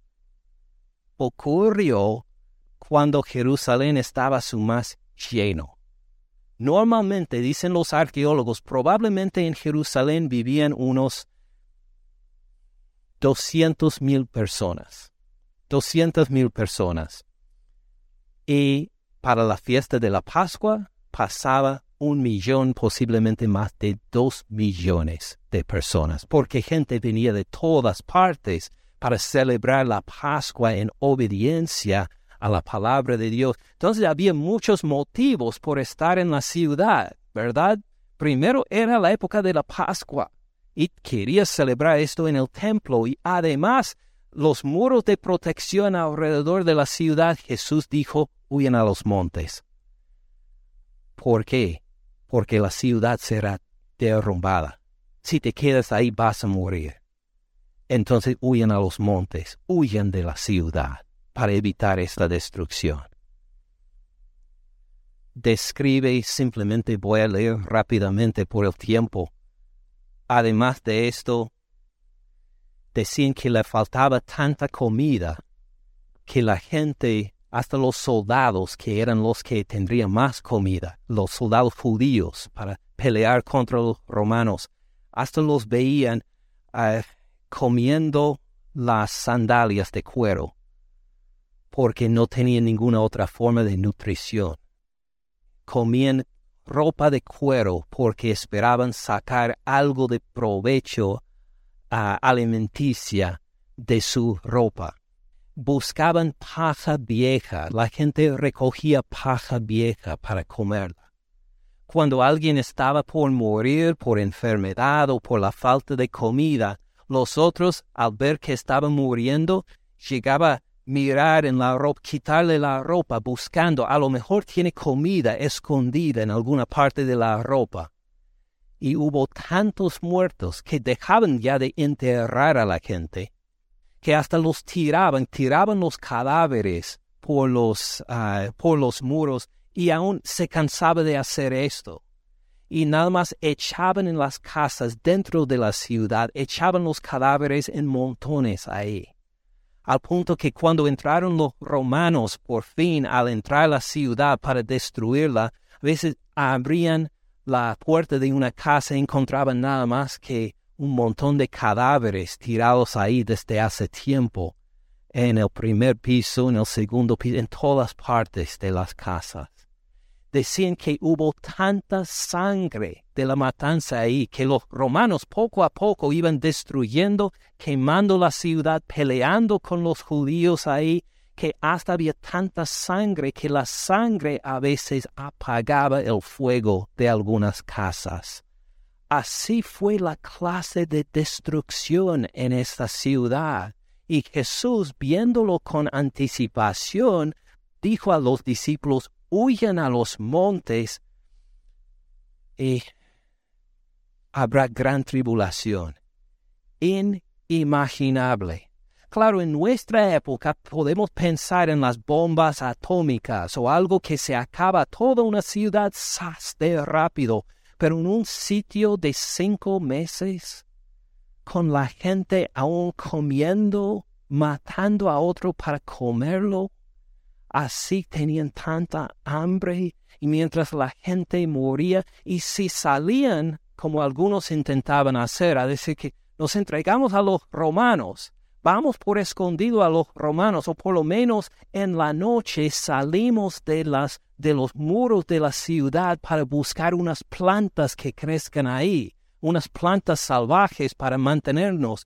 Ocurrió cuando Jerusalén estaba su más lleno. Normalmente, dicen los arqueólogos, probablemente en Jerusalén vivían unos 200 mil personas. 200 mil personas. Y para la fiesta de la Pascua pasaba un millón, posiblemente más de dos millones de personas, porque gente venía de todas partes para celebrar la Pascua en obediencia a la palabra de Dios. Entonces había muchos motivos por estar en la ciudad, ¿verdad? Primero era la época de la Pascua y quería celebrar esto en el templo y además los muros de protección alrededor de la ciudad, Jesús dijo, huyen a los montes. ¿Por qué? Porque la ciudad será derrumbada. Si te quedas ahí vas a morir. Entonces huyen a los montes, huyen de la ciudad para evitar esta destrucción. Describe, simplemente voy a leer rápidamente por el tiempo, Además de esto, decían que le faltaba tanta comida que la gente, hasta los soldados que eran los que tendrían más comida, los soldados judíos para pelear contra los romanos, hasta los veían eh, comiendo las sandalias de cuero porque no tenían ninguna otra forma de nutrición. Comían ropa de cuero porque esperaban sacar algo de provecho alimenticia de su ropa. Buscaban paja vieja, la gente recogía paja vieja para comerla. Cuando alguien estaba por morir por enfermedad o por la falta de comida, los otros, al ver que estaba muriendo, llegaba mirar en la ropa, quitarle la ropa, buscando, a lo mejor tiene comida escondida en alguna parte de la ropa. Y hubo tantos muertos que dejaban ya de enterrar a la gente, que hasta los tiraban, tiraban los cadáveres por los, ah, por los muros, y aún se cansaba de hacer esto. Y nada más echaban en las casas dentro de la ciudad, echaban los cadáveres en montones ahí al punto que cuando entraron los romanos por fin al entrar a la ciudad para destruirla, a veces abrían la puerta de una casa y encontraban nada más que un montón de cadáveres tirados ahí desde hace tiempo. en el primer piso, en el segundo piso, en todas partes de las casas. Decían que hubo tanta sangre de la matanza ahí que los romanos poco a poco iban destruyendo, quemando la ciudad, peleando con los judíos ahí, que hasta había tanta sangre que la sangre a veces apagaba el fuego de algunas casas. Así fue la clase de destrucción en esta ciudad. Y Jesús, viéndolo con anticipación, dijo a los discípulos, huyan a los montes y habrá gran tribulación. Inimaginable. Claro, en nuestra época podemos pensar en las bombas atómicas o algo que se acaba toda una ciudad de rápido, pero en un sitio de cinco meses, con la gente aún comiendo, matando a otro para comerlo, así tenían tanta hambre y mientras la gente moría y si salían, como algunos intentaban hacer, a decir que nos entregamos a los romanos, vamos por escondido a los romanos, o por lo menos en la noche salimos de de los muros de la ciudad para buscar unas plantas que crezcan ahí, unas plantas salvajes para mantenernos.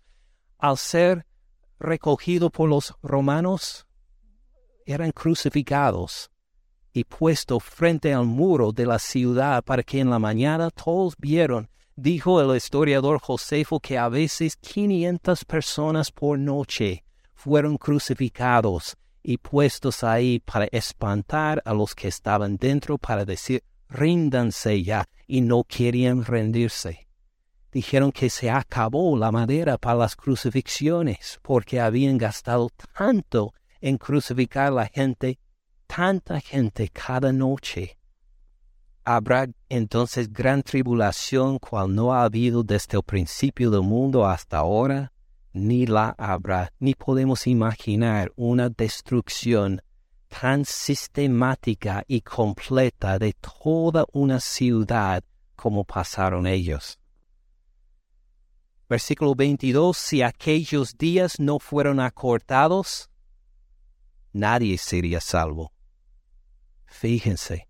Al ser recogido por los romanos, eran crucificados y puesto frente al muro de la ciudad para que en la mañana todos vieron Dijo el historiador Josefo que a veces quinientas personas por noche fueron crucificados y puestos ahí para espantar a los que estaban dentro para decir ríndanse ya y no querían rendirse. Dijeron que se acabó la madera para las crucifixiones porque habían gastado tanto en crucificar a la gente, tanta gente cada noche Habrá entonces gran tribulación cual no ha habido desde el principio del mundo hasta ahora, ni la habrá, ni podemos imaginar una destrucción tan sistemática y completa de toda una ciudad como pasaron ellos. Versículo 22, si aquellos días no fueron acortados, nadie sería salvo. Fíjense,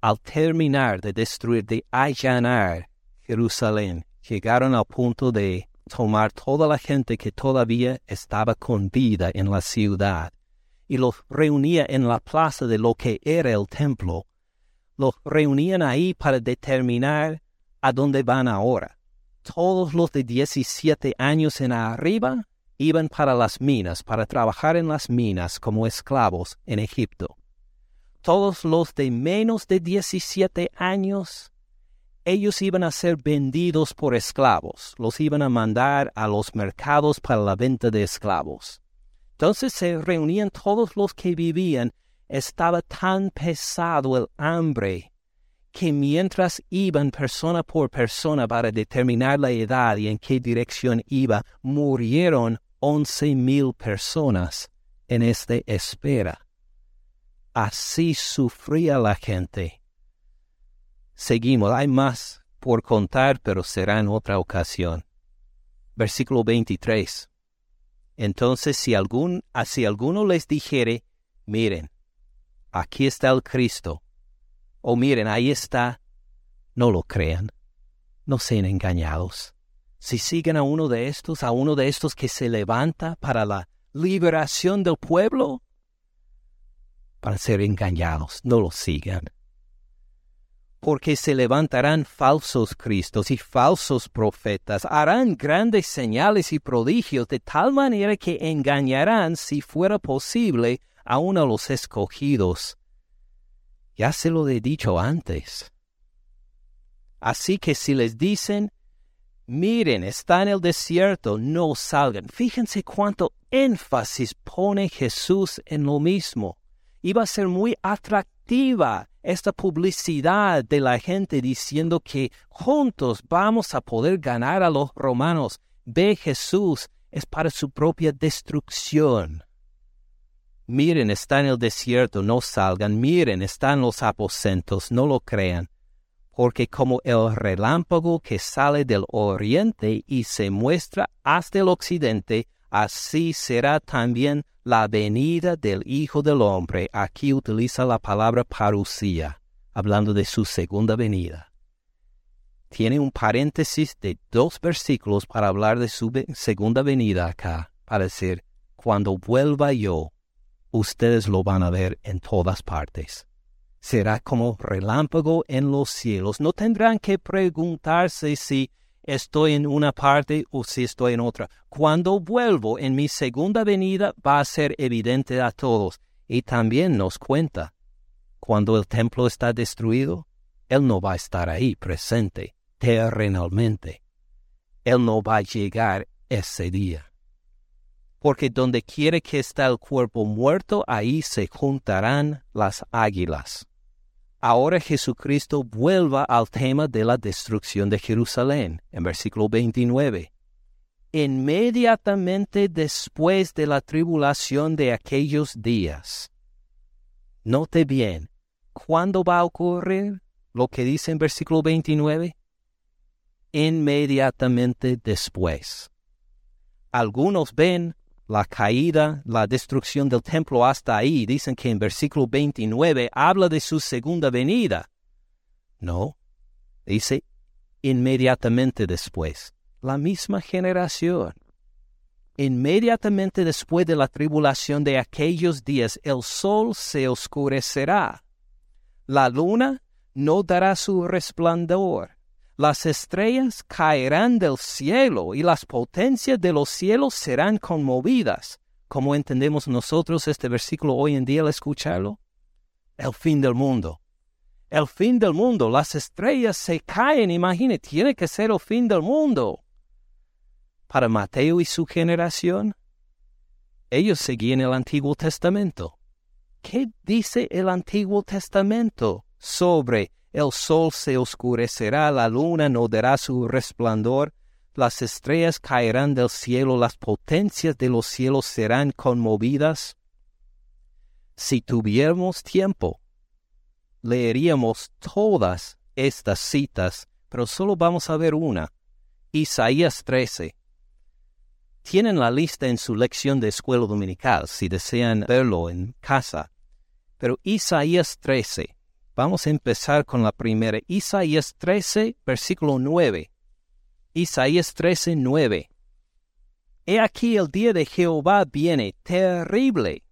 al terminar de destruir, de allanar Jerusalén, llegaron al punto de tomar toda la gente que todavía estaba con vida en la ciudad y los reunía en la plaza de lo que era el templo. Los reunían ahí para determinar a dónde van ahora. Todos los de 17 años en arriba iban para las minas, para trabajar en las minas como esclavos en Egipto todos los de menos de 17 años, ellos iban a ser vendidos por esclavos, los iban a mandar a los mercados para la venta de esclavos. Entonces se reunían todos los que vivían, estaba tan pesado el hambre que mientras iban persona por persona para determinar la edad y en qué dirección iba, murieron once mil personas en esta espera. Así sufría la gente. Seguimos, hay más por contar, pero será en otra ocasión. Versículo 23. Entonces, si, algún, si alguno les dijere, miren, aquí está el Cristo, o miren, ahí está, no lo crean, no sean engañados. Si siguen a uno de estos, a uno de estos que se levanta para la liberación del pueblo, para ser engañados, no lo sigan. Porque se levantarán falsos cristos y falsos profetas, harán grandes señales y prodigios de tal manera que engañarán, si fuera posible, aun a los escogidos. Ya se lo he dicho antes. Así que si les dicen, miren, está en el desierto, no salgan. Fíjense cuánto énfasis pone Jesús en lo mismo iba a ser muy atractiva esta publicidad de la gente diciendo que juntos vamos a poder ganar a los romanos. Ve Jesús es para su propia destrucción. Miren, está en el desierto, no salgan. Miren, están los aposentos, no lo crean. Porque como el relámpago que sale del oriente y se muestra hasta el occidente, así será también la venida del Hijo del Hombre, aquí utiliza la palabra parucía, hablando de su segunda venida. Tiene un paréntesis de dos versículos para hablar de su segunda venida acá, para decir, cuando vuelva yo, ustedes lo van a ver en todas partes. Será como relámpago en los cielos. No tendrán que preguntarse si estoy en una parte o si estoy en otra. Cuando vuelvo en mi segunda venida va a ser evidente a todos. Y también nos cuenta, cuando el templo está destruido, Él no va a estar ahí presente terrenalmente. Él no va a llegar ese día. Porque donde quiere que está el cuerpo muerto, ahí se juntarán las águilas ahora Jesucristo vuelva al tema de la destrucción de Jerusalén, en versículo 29. Inmediatamente después de la tribulación de aquellos días. Note bien, ¿cuándo va a ocurrir lo que dice en versículo 29? Inmediatamente después. Algunos ven la caída, la destrucción del templo hasta ahí. Dicen que en versículo 29 habla de su segunda venida. No, dice inmediatamente después. La misma generación. Inmediatamente después de la tribulación de aquellos días, el sol se oscurecerá. La luna no dará su resplandor las estrellas caerán del cielo y las potencias de los cielos serán conmovidas. ¿Cómo entendemos nosotros este versículo hoy en día al escucharlo? El fin del mundo. El fin del mundo. Las estrellas se caen, imagine, tiene que ser el fin del mundo. Para Mateo y su generación, ellos seguían el Antiguo Testamento. ¿Qué dice el Antiguo Testamento sobre el sol se oscurecerá, la luna no dará su resplandor, las estrellas caerán del cielo, las potencias de los cielos serán conmovidas. Si tuviéramos tiempo, leeríamos todas estas citas, pero solo vamos a ver una. Isaías 13. Tienen la lista en su lección de escuela dominical si desean verlo en casa. Pero Isaías 13 Vamos a empezar con la primera. Isaías 13, versículo 9. Isaías 13, 9. He aquí el día de Jehová viene terrible,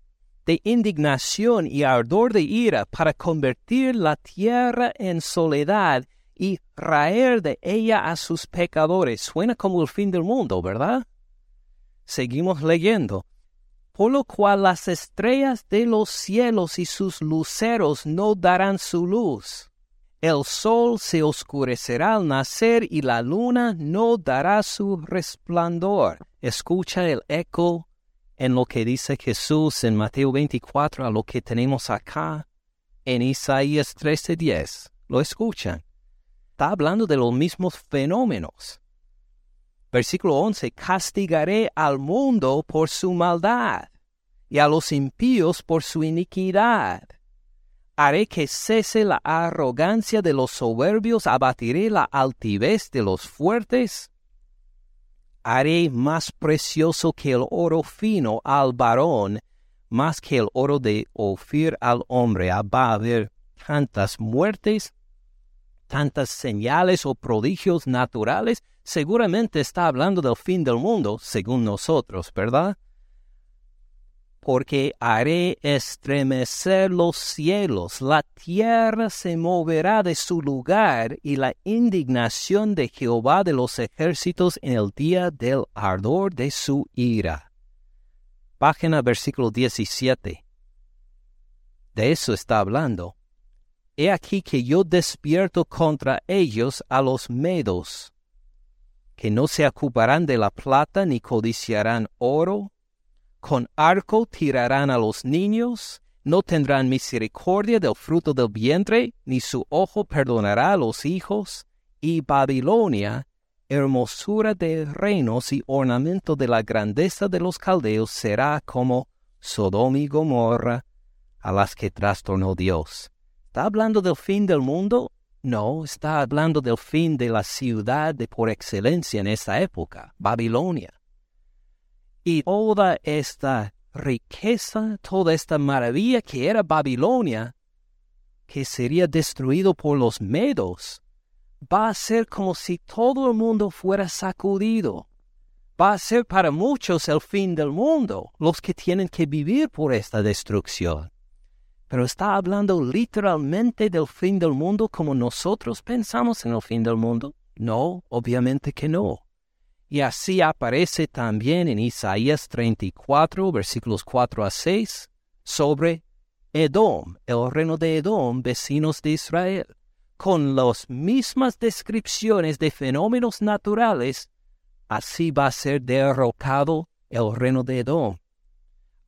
de indignación y ardor de ira, para convertir la tierra en soledad y raer de ella a sus pecadores. Suena como el fin del mundo, ¿verdad? Seguimos leyendo por lo cual las estrellas de los cielos y sus luceros no darán su luz. El sol se oscurecerá al nacer y la luna no dará su resplandor. Escucha el eco en lo que dice Jesús en Mateo 24 a lo que tenemos acá en Isaías 13:10. ¿Lo escuchan? Está hablando de los mismos fenómenos. Versículo 11, castigaré al mundo por su maldad y a los impíos por su iniquidad. Haré que cese la arrogancia de los soberbios, abatiré la altivez de los fuertes. Haré más precioso que el oro fino al varón, más que el oro de Ofir al hombre. Ah, va a haber tantas muertes, tantas señales o prodigios naturales seguramente está hablando del fin del mundo, según nosotros, ¿verdad? Porque haré estremecer los cielos, la tierra se moverá de su lugar y la indignación de Jehová de los ejércitos en el día del ardor de su ira. Página versículo 17. De eso está hablando. He aquí que yo despierto contra ellos a los medos que no se ocuparán de la plata ni codiciarán oro, con arco tirarán a los niños, no tendrán misericordia del fruto del vientre, ni su ojo perdonará a los hijos, y Babilonia, hermosura de reinos y ornamento de la grandeza de los caldeos, será como Sodoma y Gomorra, a las que trastornó Dios. ¿Está hablando del fin del mundo? No, está hablando del fin de la ciudad de por excelencia en esa época, Babilonia. Y toda esta riqueza, toda esta maravilla que era Babilonia, que sería destruido por los medos, va a ser como si todo el mundo fuera sacudido. Va a ser para muchos el fin del mundo, los que tienen que vivir por esta destrucción. Pero está hablando literalmente del fin del mundo como nosotros pensamos en el fin del mundo. No, obviamente que no. Y así aparece también en Isaías 34, versículos 4 a 6, sobre Edom, el reino de Edom, vecinos de Israel, con las mismas descripciones de fenómenos naturales, así va a ser derrocado el reino de Edom.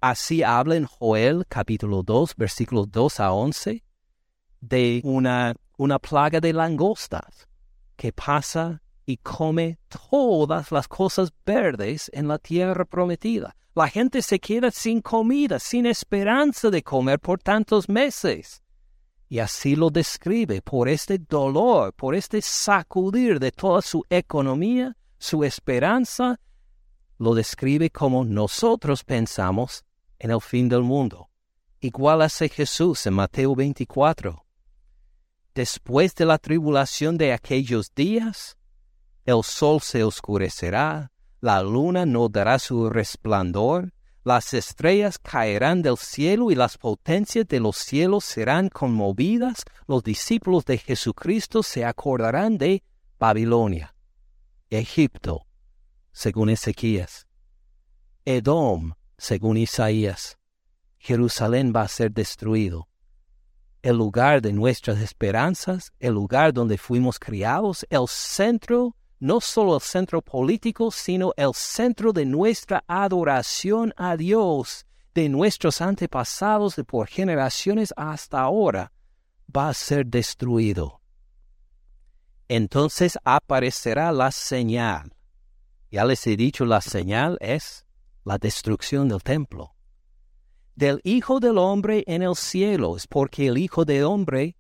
Así habla en Joel capítulo 2, versículos 2 a 11, de una, una plaga de langostas que pasa y come todas las cosas verdes en la tierra prometida. La gente se queda sin comida, sin esperanza de comer por tantos meses. Y así lo describe por este dolor, por este sacudir de toda su economía, su esperanza, lo describe como nosotros pensamos en el fin del mundo. Igual hace Jesús en Mateo 24. Después de la tribulación de aquellos días, el sol se oscurecerá, la luna no dará su resplandor, las estrellas caerán del cielo y las potencias de los cielos serán conmovidas, los discípulos de Jesucristo se acordarán de Babilonia, Egipto, según Ezequías, Edom, según Isaías. Jerusalén va a ser destruido. El lugar de nuestras esperanzas, el lugar donde fuimos criados, el centro no solo el centro político, sino el centro de nuestra adoración a Dios, de nuestros antepasados de por generaciones hasta ahora, va a ser destruido. Entonces aparecerá la señal. Ya les he dicho, la señal es la destrucción del templo. Del Hijo del Hombre en el cielo, es porque el Hijo del Hombre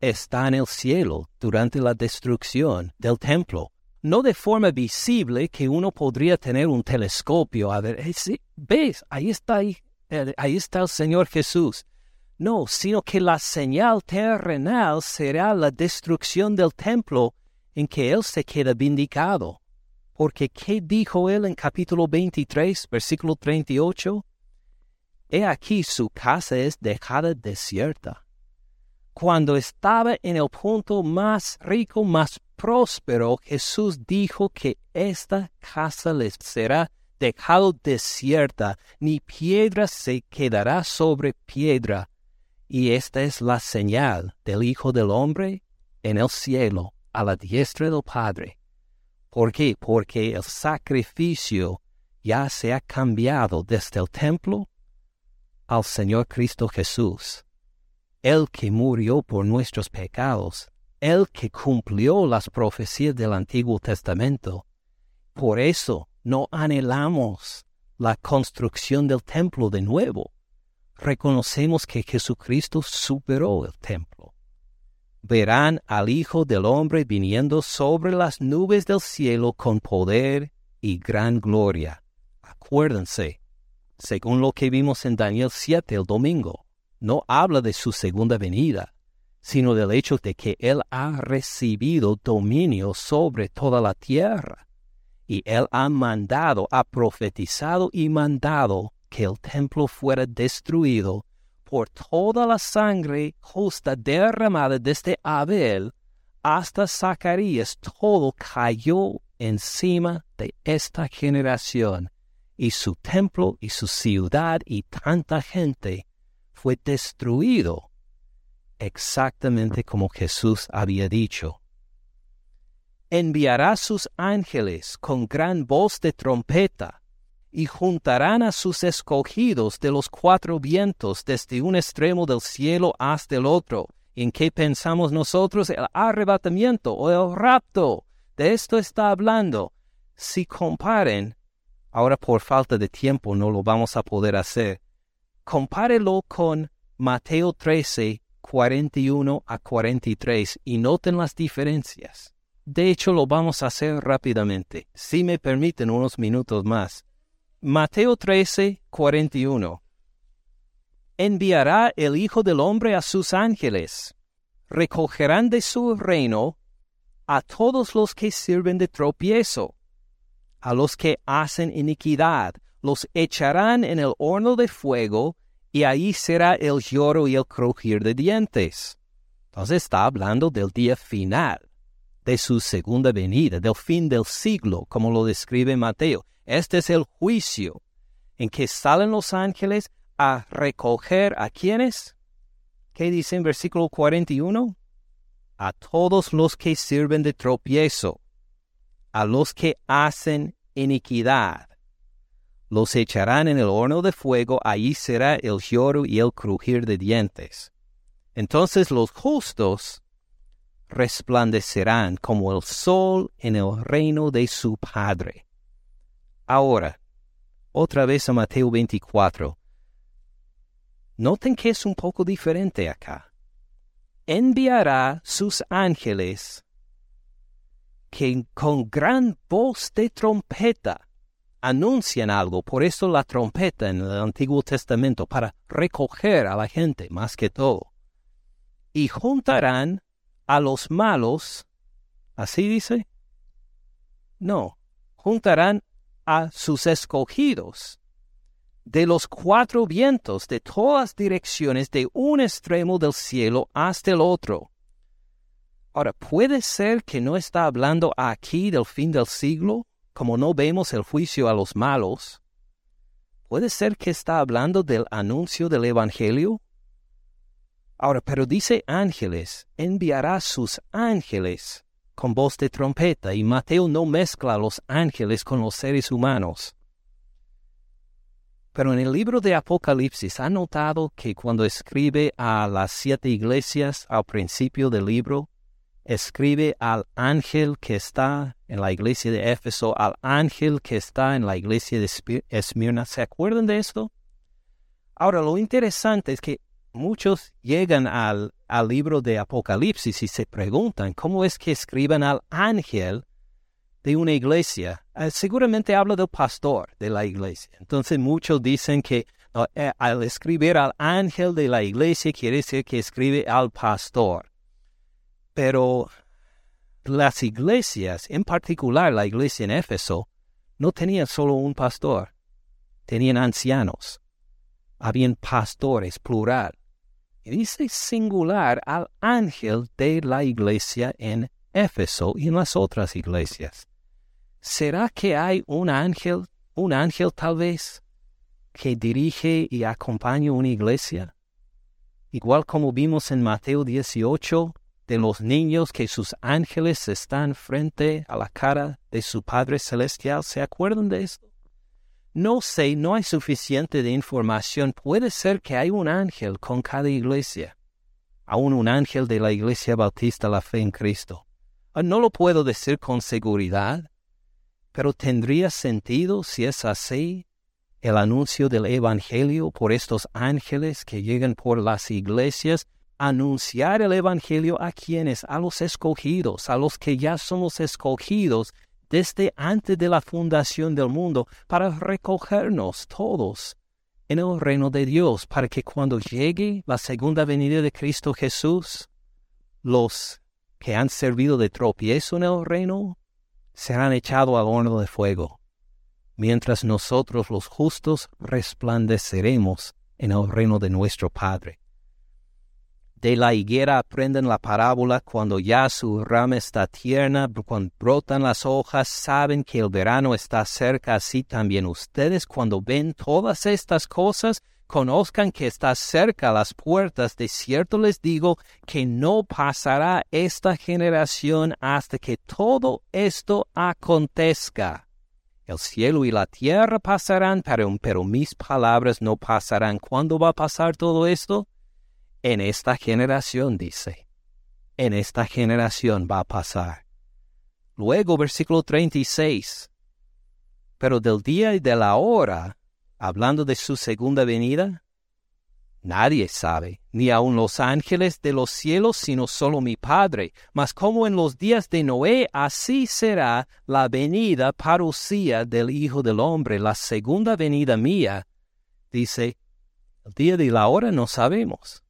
está en el cielo durante la destrucción del templo. No de forma visible que uno podría tener un telescopio a ver, ves, ahí está, ahí, ahí está el Señor Jesús. No, sino que la señal terrenal será la destrucción del templo en que Él se queda vindicado. Porque ¿qué dijo Él en capítulo 23, versículo 38? He aquí su casa es dejada desierta cuando estaba en el punto más rico, más próspero, Jesús dijo que esta casa les será dejado desierta, ni piedra se quedará sobre piedra. Y esta es la señal del Hijo del Hombre en el cielo, a la diestra del Padre. ¿Por qué? Porque el sacrificio ya se ha cambiado desde el templo al Señor Cristo Jesús el que murió por nuestros pecados, el que cumplió las profecías del Antiguo Testamento. Por eso no anhelamos la construcción del templo de nuevo. Reconocemos que Jesucristo superó el templo. Verán al Hijo del Hombre viniendo sobre las nubes del cielo con poder y gran gloria. Acuérdense, según lo que vimos en Daniel 7 el domingo, no habla de su segunda venida, sino del hecho de que Él ha recibido dominio sobre toda la tierra. Y Él ha mandado, ha profetizado y mandado que el templo fuera destruido por toda la sangre justa derramada desde Abel hasta Zacarías. Todo cayó encima de esta generación, y su templo y su ciudad y tanta gente fue destruido exactamente como Jesús había dicho. Enviará sus ángeles con gran voz de trompeta, y juntarán a sus escogidos de los cuatro vientos desde un extremo del cielo hasta el otro. ¿En qué pensamos nosotros? El arrebatamiento o el rapto. De esto está hablando. Si comparen, ahora por falta de tiempo no lo vamos a poder hacer, compárelo con Mateo 13, 41 a 43 y noten las diferencias. De hecho, lo vamos a hacer rápidamente, si me permiten unos minutos más. Mateo 13, 41. Enviará el Hijo del Hombre a sus ángeles. Recogerán de su reino a todos los que sirven de tropiezo, a los que hacen iniquidad, los echarán en el horno de fuego, y ahí será el lloro y el crujir de dientes. Entonces está hablando del día final, de su segunda venida, del fin del siglo, como lo describe Mateo. Este es el juicio en que salen los ángeles a recoger a quienes. ¿Qué dice en versículo 41? A todos los que sirven de tropiezo, a los que hacen iniquidad. Los echarán en el horno de fuego, allí será el lloro y el crujir de dientes. Entonces los justos resplandecerán como el sol en el reino de su Padre. Ahora, otra vez a Mateo 24. Noten que es un poco diferente acá. Enviará sus ángeles que con gran voz de trompeta anuncian algo, por eso la trompeta en el Antiguo Testamento, para recoger a la gente más que todo. Y juntarán a los malos, ¿así dice? No, juntarán a sus escogidos de los cuatro vientos de todas direcciones de un extremo del cielo hasta el otro. Ahora, ¿puede ser que no está hablando aquí del fin del siglo, como no vemos el juicio a los malos? ¿Puede ser que está hablando del anuncio del Evangelio? Ahora, pero dice ángeles, enviará sus ángeles con voz de trompeta y Mateo no mezcla a los ángeles con los seres humanos. Pero en el libro de Apocalipsis ha notado que cuando escribe a las siete iglesias al principio del libro, escribe al ángel que está en la iglesia de Éfeso, al ángel que está en la iglesia de Esmirna. ¿Se acuerdan de esto? Ahora, lo interesante es que muchos llegan al, al libro de Apocalipsis y se preguntan cómo es que escriben al ángel de una iglesia. Eh, seguramente habla del pastor de la iglesia. Entonces muchos dicen que eh, al escribir al ángel de la iglesia quiere decir que escribe al pastor. Pero las iglesias, en particular la iglesia en Éfeso, no tenían solo un pastor, tenían ancianos, habían pastores, plural dice singular al ángel de la iglesia en Éfeso y en las otras iglesias. ¿Será que hay un ángel, un ángel tal vez, que dirige y acompaña una iglesia? Igual como vimos en Mateo 18, de los niños que sus ángeles están frente a la cara de su Padre Celestial. ¿Se acuerdan de esto? No sé, no hay suficiente de información. Puede ser que hay un ángel con cada iglesia. Aún un ángel de la Iglesia Bautista La Fe en Cristo. Ah, no lo puedo decir con seguridad, pero tendría sentido si es así el anuncio del Evangelio por estos ángeles que llegan por las iglesias, anunciar el Evangelio a quienes, a los escogidos, a los que ya somos escogidos desde antes de la fundación del mundo para recogernos todos en el reino de Dios, para que cuando llegue la segunda venida de Cristo Jesús, los que han servido de tropiezo en el reino serán echados al horno de fuego, mientras nosotros los justos resplandeceremos en el reino de nuestro Padre. De la higuera aprenden la parábola cuando ya su rama está tierna, cuando brotan las hojas, saben que el verano está cerca, así también ustedes cuando ven todas estas cosas, conozcan que está cerca las puertas, de cierto les digo que no pasará esta generación hasta que todo esto acontezca. El cielo y la tierra pasarán, pero, pero mis palabras no pasarán. ¿Cuándo va a pasar todo esto? En esta generación, dice, en esta generación va a pasar. Luego, versículo 36, pero del día y de la hora, hablando de su segunda venida, Nadie sabe, ni aun los ángeles de los cielos, sino solo mi Padre. Mas como en los días de Noé, así será la venida parucía del Hijo del Hombre, la segunda venida mía. Dice, el día de la hora no sabemos.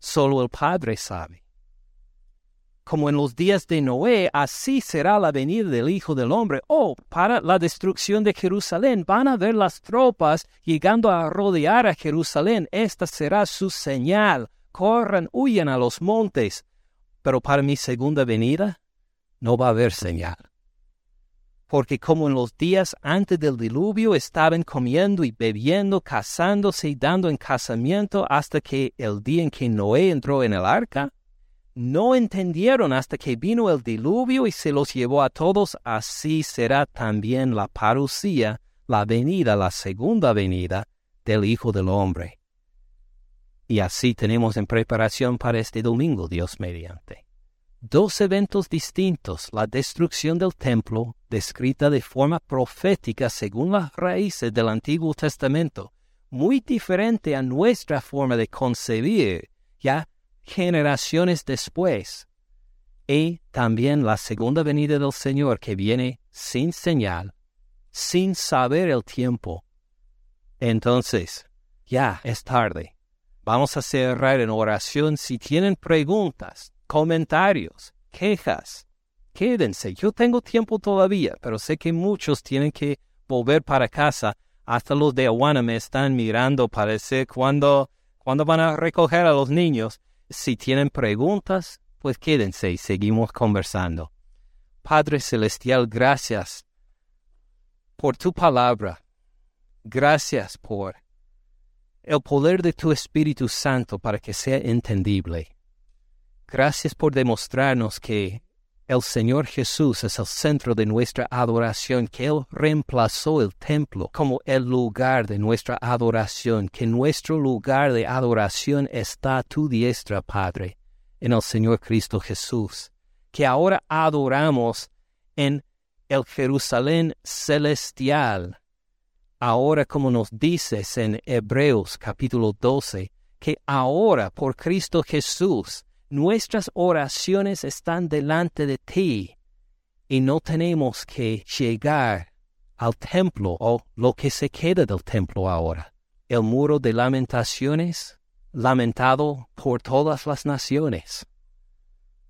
Solo el Padre sabe como en los días de Noé, así será la venida del Hijo del Hombre. Oh, para la destrucción de Jerusalén van a ver las tropas llegando a rodear a Jerusalén. Esta será su señal. Corran, huyan a los montes. Pero para mi segunda venida no va a haber señal. Porque como en los días antes del diluvio estaban comiendo y bebiendo, casándose y dando en casamiento hasta que el día en que Noé entró en el arca, no entendieron hasta que vino el diluvio y se los llevó a todos, así será también la parucía, la venida, la segunda venida del Hijo del Hombre. Y así tenemos en preparación para este domingo, Dios mediante. Dos eventos distintos, la destrucción del templo, descrita de forma profética según las raíces del Antiguo Testamento, muy diferente a nuestra forma de concebir, ya generaciones después, y también la segunda venida del Señor que viene sin señal, sin saber el tiempo. Entonces, ya es tarde. Vamos a cerrar en oración. Si tienen preguntas, comentarios, quejas, quédense. Yo tengo tiempo todavía, pero sé que muchos tienen que volver para casa. Hasta los de Aguana me están mirando para decir cuándo, cuándo van a recoger a los niños. Si tienen preguntas, pues quédense y seguimos conversando. Padre Celestial, gracias por tu palabra. Gracias por el poder de tu Espíritu Santo para que sea entendible. Gracias por demostrarnos que el Señor Jesús es el centro de nuestra adoración, que Él reemplazó el templo como el lugar de nuestra adoración, que nuestro lugar de adoración está a tu diestra, Padre, en el Señor Cristo Jesús, que ahora adoramos en el Jerusalén celestial. Ahora, como nos dices en Hebreos capítulo 12, que ahora por Cristo Jesús, nuestras oraciones están delante de ti y no tenemos que llegar al templo o lo que se queda del templo ahora. El muro de lamentaciones, lamentado por todas las naciones.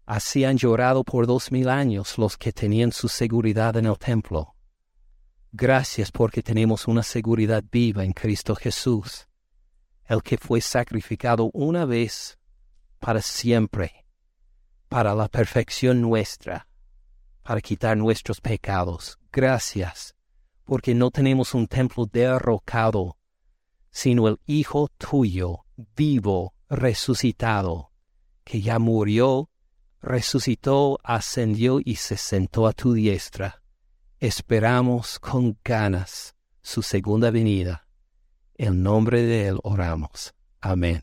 Así han llorado por dos mil años los que tenían su seguridad en el templo. Gracias porque tenemos una seguridad viva en Cristo Jesús, el que fue sacrificado una vez para siempre, para la perfección nuestra, para quitar nuestros pecados. Gracias, porque no tenemos un templo derrocado, sino el Hijo tuyo, vivo, resucitado, que ya murió, resucitó, ascendió y se sentó a tu diestra. Esperamos con ganas su segunda venida. En nombre de Él oramos. Amén.